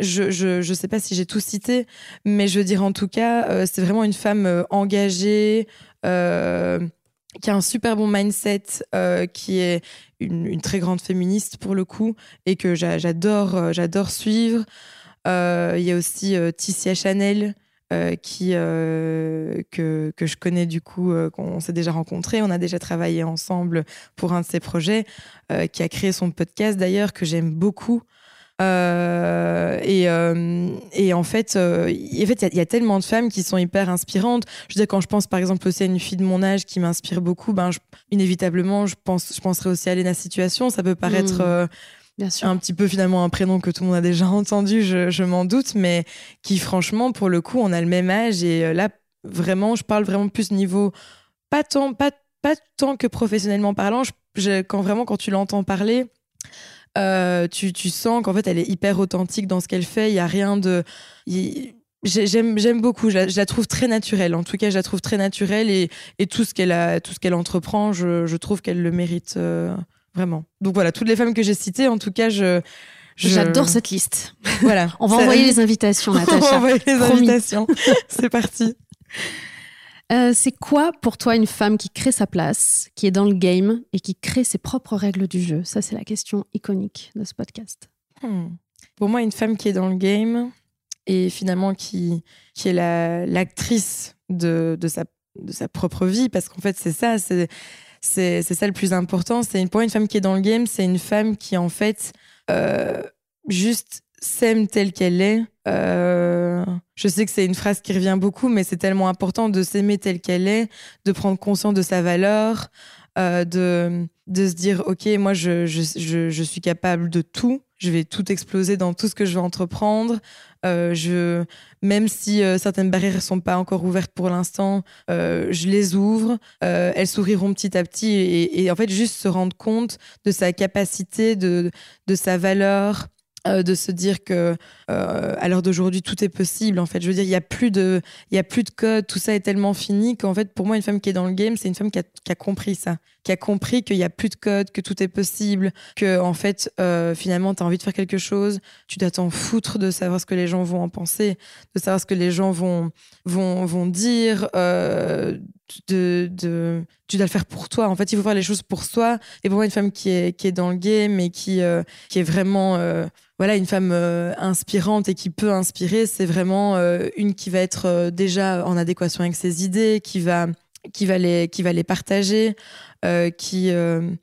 je, je sais pas si j'ai tout cité, mais je veux dire en tout cas, euh, c'est vraiment une femme euh, engagée, euh, qui a un super bon mindset, qui est une, très grande féministe pour le coup, et que j'adore, j'adore suivre. Il y a aussi Ticia Chanel. qui que, que je connais du coup qu'on s'est déjà rencontrés on a déjà travaillé ensemble pour un de ses projets qui a créé son podcast d'ailleurs que j'aime beaucoup euh, et, euh, et, en fait, euh, en fait, il y, a tellement de femmes qui sont hyper inspirantes. Je veux dire, quand je pense par exemple aussi à une fille de mon âge qui m'inspire beaucoup, ben, inévitablement, je pense, je penserai aussi à Lena Situation. Ça peut paraître mmh. Bien sûr. un petit peu finalement un prénom que tout le monde a déjà entendu, je, je m'en doute, mais qui franchement, pour le coup, on a le même âge et là, vraiment, je parle vraiment plus niveau pas tant, pas, pas tant que professionnellement parlant. quand vraiment, quand tu l'entends parler, euh, tu, tu, sens qu'en fait, elle est hyper authentique dans ce qu'elle fait. Il y a rien de. J'aime, j'aime beaucoup. Je la, trouve très naturelle. En tout cas, je la trouve très naturelle et, et tout ce qu'elle a, tout ce qu'elle entreprend, je, je trouve qu'elle le mérite euh, vraiment. Donc voilà, toutes les femmes que j'ai citées, en tout cas, je. J'adore cette liste. Voilà. On va envoyer les invitations, Natacha. On va envoyer les invitations. C'est parti. Euh, c'est quoi pour toi une femme qui crée sa place, qui est dans le game et qui crée ses propres règles du jeu? Ça, c'est la question iconique de ce podcast. Hmm. Pour moi, une femme qui est dans le game et finalement qui, qui est l'actrice de, de, sa, de sa propre vie, parce qu'en fait, c'est ça, c'est ça le plus important. C'est pour moi, une femme qui est dans le game, c'est une femme qui, en fait, euh, juste s'aime telle qu'elle est. Euh, je sais que c'est une phrase qui revient beaucoup, mais c'est tellement important de s'aimer telle qu'elle est, de prendre conscience de sa valeur, euh, de, de se dire, OK, moi, je, je, je, suis capable de tout. Je vais tout exploser dans tout ce que je vais entreprendre. Euh, je, même si certaines barrières ne sont pas encore ouvertes pour l'instant, je les ouvre. elles souriront petit à petit et, et, en fait, juste se rendre compte de sa capacité, de, de sa valeur, euh, de se dire que euh, à l'heure d'aujourd'hui tout est possible en fait. Je veux dire il y a plus de il y a plus de code tout ça est tellement fini qu'en fait pour moi une femme qui est dans le game c'est une femme qui a, qui a, compris ça. Qui a compris qu'il y a plus de code que tout est possible que en fait euh, finalement tu as envie de faire quelque chose tu t'en foutre de savoir ce que les gens vont en penser de savoir ce que les gens vont vont vont dire de, de, tu dois le faire pour toi. En fait, il faut faire les choses pour soi. Et pour moi, une femme qui est, qui est dans le game et qui, euh, qui est vraiment euh, voilà, une femme euh, inspirante et qui peut inspirer, c'est vraiment une qui va être déjà en adéquation avec ses idées, qui va, qui va, les, qui va les partager. qui,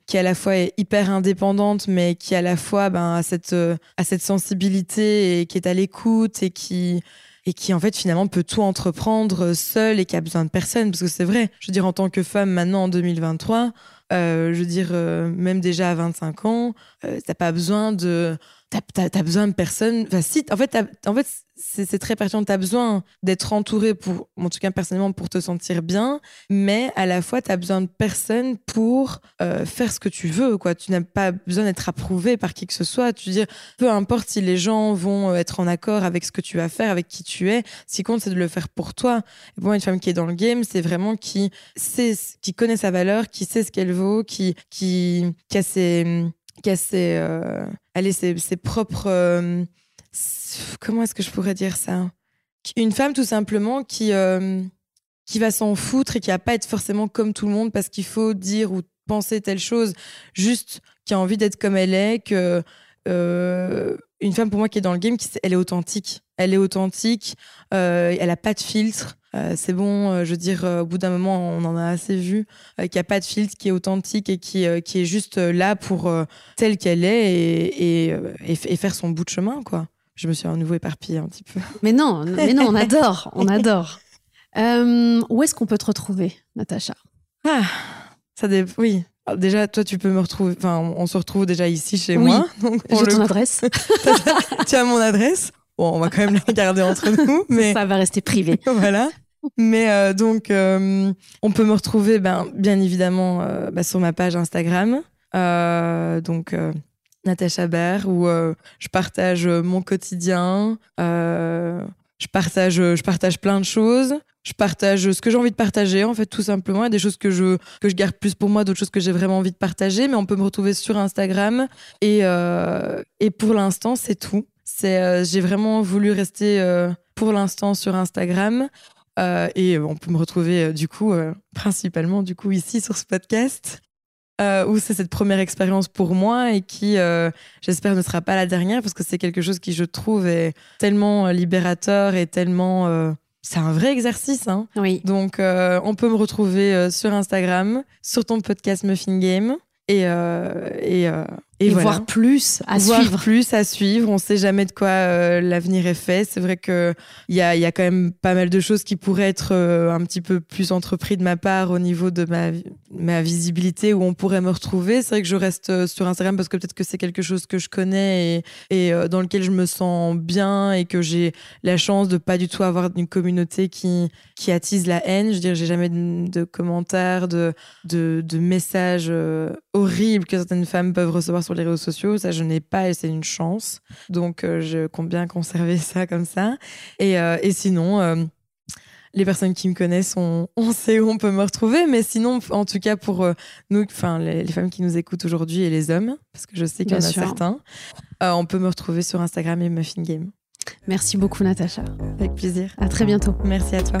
qui à la fois est hyper indépendante, mais qui à la fois ben, a, cette, a cette sensibilité et qui est à l'écoute et qui, et qui en fait finalement peut tout entreprendre seule et qui a besoin de personne. Parce que c'est vrai je veux dire en tant que femme maintenant en 2023 euh, je veux dire euh, même déjà à 25 ans euh, t'as pas besoin de t'as as, besoin de personne. Enfin, si, en fait, en fait c'est très pertinent. Tu as besoin d'être entouré, pour, en tout cas personnellement, pour te sentir bien, mais à la fois, tu as besoin de personne pour euh, faire ce que tu veux. Quoi. Tu n'as pas besoin d'être approuvé par qui que ce soit. Tu veux dire, peu importe si les gens vont euh, être en accord avec ce que tu vas faire, avec qui tu es, ce qui compte, c'est de le faire pour toi. Et pour moi, une femme qui est dans le game, c'est vraiment qui sait, qui connaît sa valeur, qui sait ce qu'elle vaut, qui, qui, qui a ses qui a ses, euh, allez, ses, propres. Euh, comment est-ce que je pourrais dire ça? Une femme, tout simplement, qui, euh, qui va s'en foutre et qui va pas être forcément comme tout le monde parce qu'il faut dire ou penser telle chose, juste qui a envie d'être comme elle est, que. une femme pour moi qui est dans le game, elle est authentique. Elle est authentique, elle a pas de filtre. Euh, c'est bon, euh, je veux dire, euh, au bout d'un moment, on en a assez vu, qu'il n'y a pas de filtre, qui est authentique et qui, qui est juste là pour telle qu'elle est et, et, faire son bout de chemin, quoi. Je me suis à nouveau éparpillée un petit peu. Mais non, mais non, on adore, on adore. où est-ce qu'on peut te retrouver, Natacha? Ah, ça oui. déjà, toi, tu peux me retrouver. Enfin, on, se retrouve déjà ici chez moi. J'ai ton adresse. tu as mon adresse? Bon, on va quand même la regarder entre nous, mais ça va rester privé. voilà. Mais euh, donc, euh, on peut me retrouver, ben, bien évidemment, euh, bah, sur ma page Instagram, donc Natacha Baer, où je partage mon quotidien, je partage, je partage plein de choses. Je partage ce que j'ai envie de partager, en fait, tout simplement. Il y a des choses que je, que je garde plus pour moi, d'autres choses que j'ai vraiment envie de partager, mais on peut me retrouver sur Instagram. Et, et pour l'instant, c'est tout. C'est, euh, j'ai vraiment voulu rester euh, pour l'instant sur Instagram. Euh, et on peut me retrouver du coup, principalement du coup ici sur ce podcast. où c'est cette première expérience pour moi et qui, j'espère, ne sera pas la dernière parce que c'est quelque chose qui, je trouve, est tellement libérateur et tellement. c'est un vrai exercice. Hein. Oui. Donc, on peut me retrouver sur Instagram, sur ton podcast Muffin Game. Et, et, Et, voir plus à voir suivre. plus à suivre. On sait jamais de quoi euh, l'avenir est fait. C'est vrai que il y a, y a quand même pas mal de choses qui pourraient être euh, un petit peu plus entrepris de ma part au niveau de ma, ma visibilité où on pourrait me retrouver. C'est vrai que je reste euh, sur Instagram parce que peut-être que c'est quelque chose que je connais et, et euh, dans lequel je me sens bien et que j'ai la chance de pas du tout avoir une communauté qui, qui attise la haine. Je veux dire, j'ai jamais de, de commentaires, de, de, de messages horribles que certaines femmes peuvent recevoir sur les réseaux sociaux. Ça, je n'ai pas et c'est une chance. Donc, euh, je compte bien conserver ça comme ça. Et, euh, et sinon, euh, les personnes qui me connaissent, on, on sait où on peut me retrouver. Mais sinon, en tout cas, pour nous, enfin, les, les femmes qui nous écoutent aujourd'hui et les hommes, parce que je sais qu'il y en a sûr. certains, on peut me retrouver sur Instagram et Muffin Game. Merci beaucoup, Natacha. Avec plaisir. À très bientôt. Merci à toi.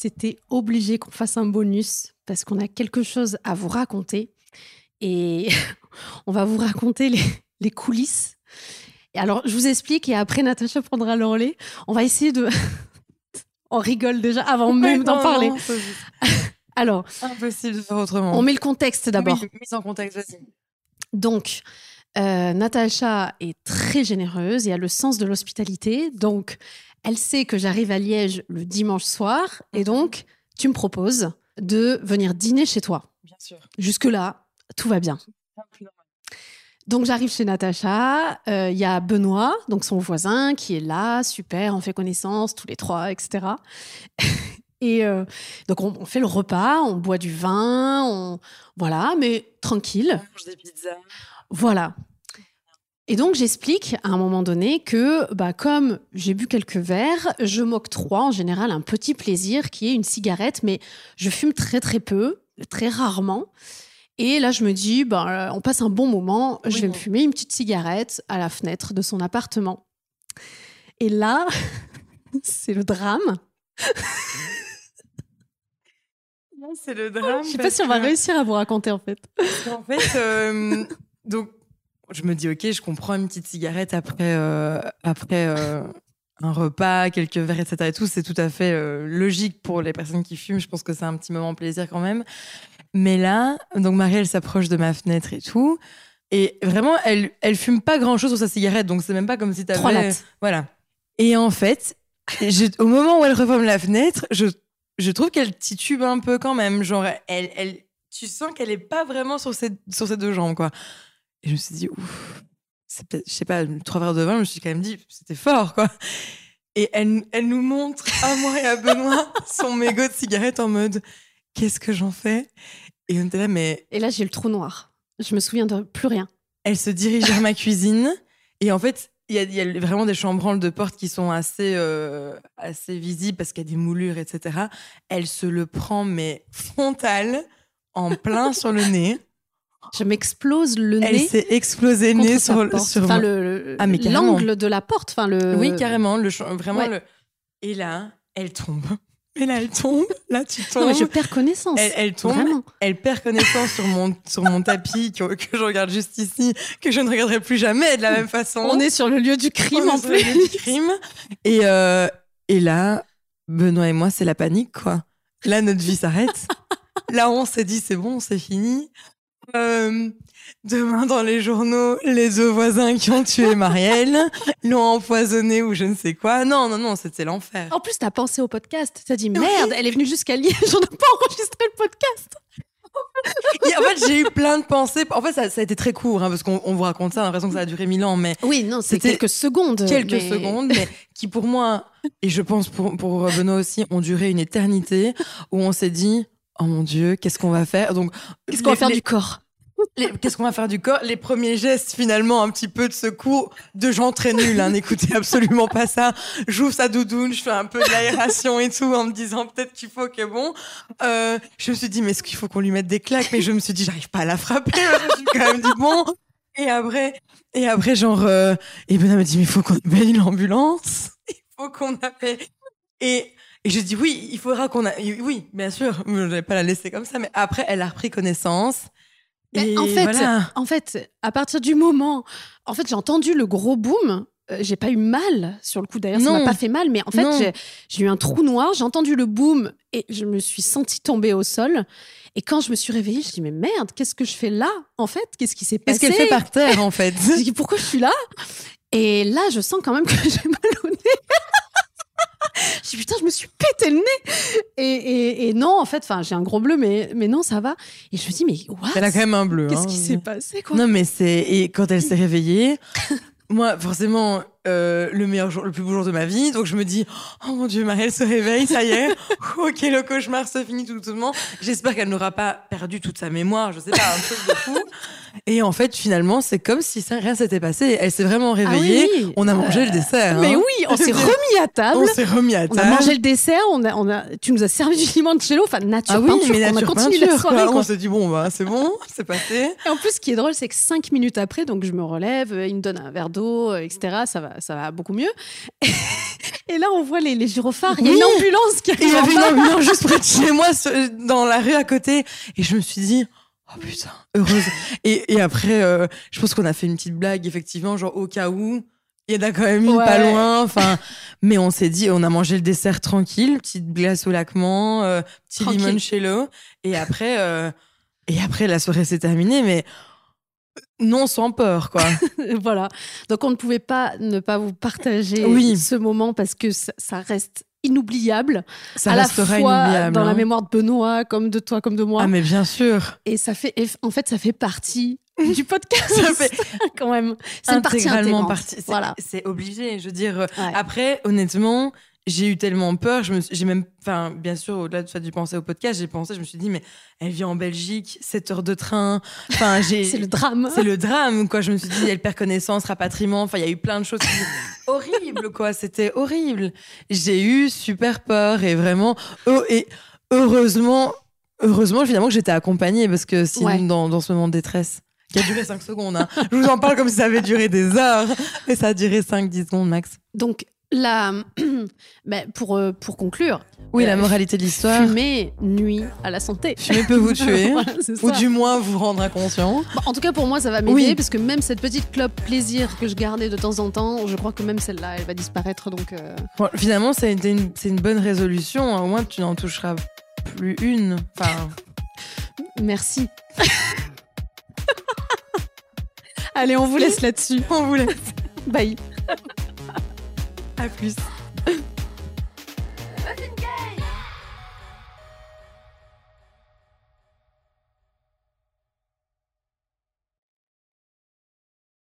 c'était obligé qu'on fasse un bonus parce qu'on a quelque chose à vous raconter et on va vous raconter les, les coulisses. Et alors, je vous explique et après Natacha prendra le relais. On va essayer de. on rigole déjà avant même d'en parler. non, c'est Alors, impossible de faire autrement. on met le contexte d'abord. Oui, mise en contexte, vas-y. Donc, euh, Natacha est très généreuse et a le sens de l'hospitalité. Donc, elle sait que j'arrive à Liège le dimanche soir. Et donc, tu me proposes de venir dîner chez toi. Bien sûr. Jusque-là, tout va bien. Donc, j'arrive chez Natacha. euh, Il y a Benoît, donc son voisin, qui est là. Super, on fait connaissance tous les trois, etc. Et euh, donc, on, on fait le repas, on boit du vin, on... voilà, mais tranquille. On mange des pizzas. Voilà. Et donc j'explique à un moment donné que bah, comme j'ai bu quelques verres, je m'octroie en général un petit plaisir qui est une cigarette, mais je fume très très peu, très rarement. Et là je me dis, bah, euh, on passe un bon moment, je vais me fumer une petite cigarette à la fenêtre de son appartement. Et là, c'est le drame. Non, c'est le drame. Je sais pas si on va réussir à vous raconter en fait. En fait, euh, donc, je me dis, ok, je comprends une petite cigarette après, euh, après euh, un repas, quelques verres, etc. Et tout, c'est tout à fait euh, logique pour les personnes qui fument. Je pense que c'est un petit moment plaisir quand même. Mais là, donc Marie, elle s'approche de ma fenêtre et tout. Et vraiment, elle, elle fume pas grand chose sur sa cigarette. Donc, c'est même pas comme si t'avais. Trois lattes. Voilà. Et en fait, je- au moment où elle referme la fenêtre, je, je trouve qu'elle titube un peu quand même. Genre, elle, elle, tu sens qu'elle est pas vraiment sur ses, sur ses deux jambes, quoi. Et je me suis dit, ouf, c'est peut-être, je sais pas, trois verres de vin, je me suis quand même dit, c'était fort, quoi. Et elle, elle nous montre, à moi et à Benoît, son mégot de cigarette en mode, qu'est-ce que j'en fais? Et on était là, mais Et là j'ai le trou noir. Je me souviens de plus rien. elle se dirige vers ma cuisine. Et en fait, il y a, il y a vraiment des chambranles de porte qui sont assez, euh, assez visibles parce qu'il y a des moulures, etc. Elle se le prend, mais frontal, en plein sur le nez. Je m'explose le Elle nez. s'est explosé nez sur, porte. sur enfin, mon- le, le- Ah, l'angle de la porte. Enfin, le... Oui, carrément. Le, vraiment Ouais. le... Et là, elle tombe. Et là, elle tombe. Là, tu tombes. Non, mais je perds connaissance. elle, elle tombe. Vraiment. Elle perd connaissance sur mon, sur mon tapis que, que je regarde juste ici, que je ne regarderai plus jamais de la même façon. On est sur le lieu du crime On est en sur le lieu plus. du crime. Et, euh, et là, Benoît et moi, c'est la panique, quoi. Là, notre vie s'arrête. là, on s'est dit, c'est bon, c'est fini. Euh, demain, dans les journaux, les deux voisins qui ont tué Marielle l'ont empoisonné ou je ne sais quoi. Non, non, non, c'était l'enfer. En plus, t'as pensé au podcast. T'as dit merde, elle est venue jusqu'à Liège, on n'a pas enregistré le podcast. Et en fait, j'ai eu plein de pensées. En fait, ça, ça a été très court, hein, parce qu'on on vous raconte ça, on a l'impression que ça a duré mille ans, mais Oui, non, C'était quelques secondes. quelques mais- secondes, mais qui pour moi, et je pense pour, pour Benoît aussi, ont duré une éternité, où on s'est dit, oh mon Dieu, qu'est-ce qu'on va faire? Donc, Qu'est-ce qu'on va faire les- du corps? Les- Qu'est-ce qu'on va faire du corps? Les premiers gestes, finalement, un petit peu de secours de gens très nuls. Hein, N'écoutez absolument pas ça. J'ouvre sa doudoune, je fais un peu de l'aération et tout, en me disant peut-être qu'il faut que bon. Euh, je me suis dit, mais est-ce qu'il faut qu'on lui mette des claques? Mais je me suis dit, j'arrive pas à la frapper. je me suis quand même dit bon. Et après, et après, genre, euh, et Benoît me dit, mais il faut qu'on appelle l'ambulance. Il faut qu'on appelle. Et et je dis oui, il faudra qu'on a. Oui, bien sûr, je vais pas la laisser comme ça. Mais après, elle a repris connaissance. Mais Et en fait, voilà. en fait, à partir du moment, en fait, j'ai entendu le gros boom. euh, J'ai pas eu mal sur le coup d'ailleurs, ça m'a pas fait mal, mais en fait, j'ai eu un trou noir, j'ai entendu le boom et je me suis sentie tomber au sol. Et quand je me suis réveillée, je dis mais merde, qu'est-ce que je fais là En fait, qu'est-ce qui s'est passé Qu'est-ce qu'elle fait par terre en fait? Je dis, pourquoi je suis là? Et là, je sens quand même que j'ai mal au nez. Je dis putain, je me suis pété le nez. Et, et, et non, en fait, enfin, j'ai un gros bleu, mais, mais non, ça va. Et je me dis, mais what? Elle a quand même un bleu. Qu'est-ce hein. qui s'est passé quoi? Non, mais c'est. Et quand elle s'est réveillée, moi, forcément, euh, le meilleur jour, le plus beau jour de ma vie. Donc, je me dis, oh mon Dieu, Marielle se réveille, ça y est. ok, le cauchemar se finit tout doucement. J'espère qu'elle n'aura pas perdu toute sa mémoire, je sais pas, un truc de fou. Et en fait, finalement, c'est comme si ça, rien s'était passé. Elle s'est vraiment Ah oui, réveillée. On a mangé le dessert. Mais hein. oui, on s'est remis à table. On s'est remis à On table. a mangé le dessert, on a, on a, tu nous as servi du limoncello, enfin nature Ah oui, peinture, mais on a continué peinture, la soirée. quoi. quoi. On s'est dit, bon, bah, c'est bon, c'est passé. Et en plus, ce qui est drôle, c'est que cinq minutes après, donc je me relève, euh, il me donne un verre d'eau, euh, etc. Ça va, ça va beaucoup mieux. Et là, on voit les, les gyrophares. Il y a une ambulance qui Et il y arrive. avait une ambulance juste près de chez moi, dans la rue à côté. Et je me suis dit, oh putain, heureuse. Et, et après, euh, je pense qu'on a fait une petite blague, effectivement, genre au cas où. Il y en a quand même une Ouais. pas loin. Enfin, mais on s'est dit, on a mangé le dessert tranquille, petite glace au laquement, euh, petit Tranquille. limoncello. Et après, euh, et après, la soirée s'est terminée, mais non sans peur, quoi. voilà. Donc, on ne pouvait pas ne pas vous partager Oui. ce moment parce que ça, ça reste inoubliable. Ça à la fois inoubliable. dans la hein. mémoire de Benoît, comme de toi, comme de moi. Ah, mais bien sûr. Et ça fait, en fait, ça fait partie du podcast. Ça fait quand même. C'est partie intégralement partie. C'est Voilà. c'est obligé. Je veux dire, euh, Ouais. après, honnêtement, j'ai eu tellement peur. Je me suis- j'ai même, enfin, bien sûr, au-delà de ça, du penser au podcast, j'ai pensé, je me suis dit, mais elle vit en Belgique, 7 heures de train. Enfin, j'ai. C'est le drame. C'est le drame, quoi. Je me suis dit, elle perd connaissance, rapatriement. Enfin, il y a eu plein de choses. qui- horrible, quoi. C'était horrible. J'ai eu super peur et vraiment. Oh, et heureusement, heureusement, finalement, que j'étais accompagnée parce que sinon, Ouais. dans, dans ce moment de détresse, qui a duré 5 secondes, hein. je vous en parle comme si ça avait duré des heures, et ça a duré 5-10 secondes max. Donc, la, ben, pour, euh, pour conclure, Oui, Euh, la moralité de l'histoire. fumer nuit à la santé. Fumer peut vous tuer, Voilà, ou du moins vous rendre inconscient. Bon, en tout cas, pour moi, ça va m'aider Oui. parce que même cette petite clope plaisir que je gardais de temps en temps, je crois que même celle-là, elle va disparaître. Donc, euh, Bon, finalement, c'est une, c'est une bonne résolution. hein. Au moins, tu n'en toucheras plus une. Enfin, merci. Allez, on vous laisse là-dessus. on vous laisse. Bye. À plus.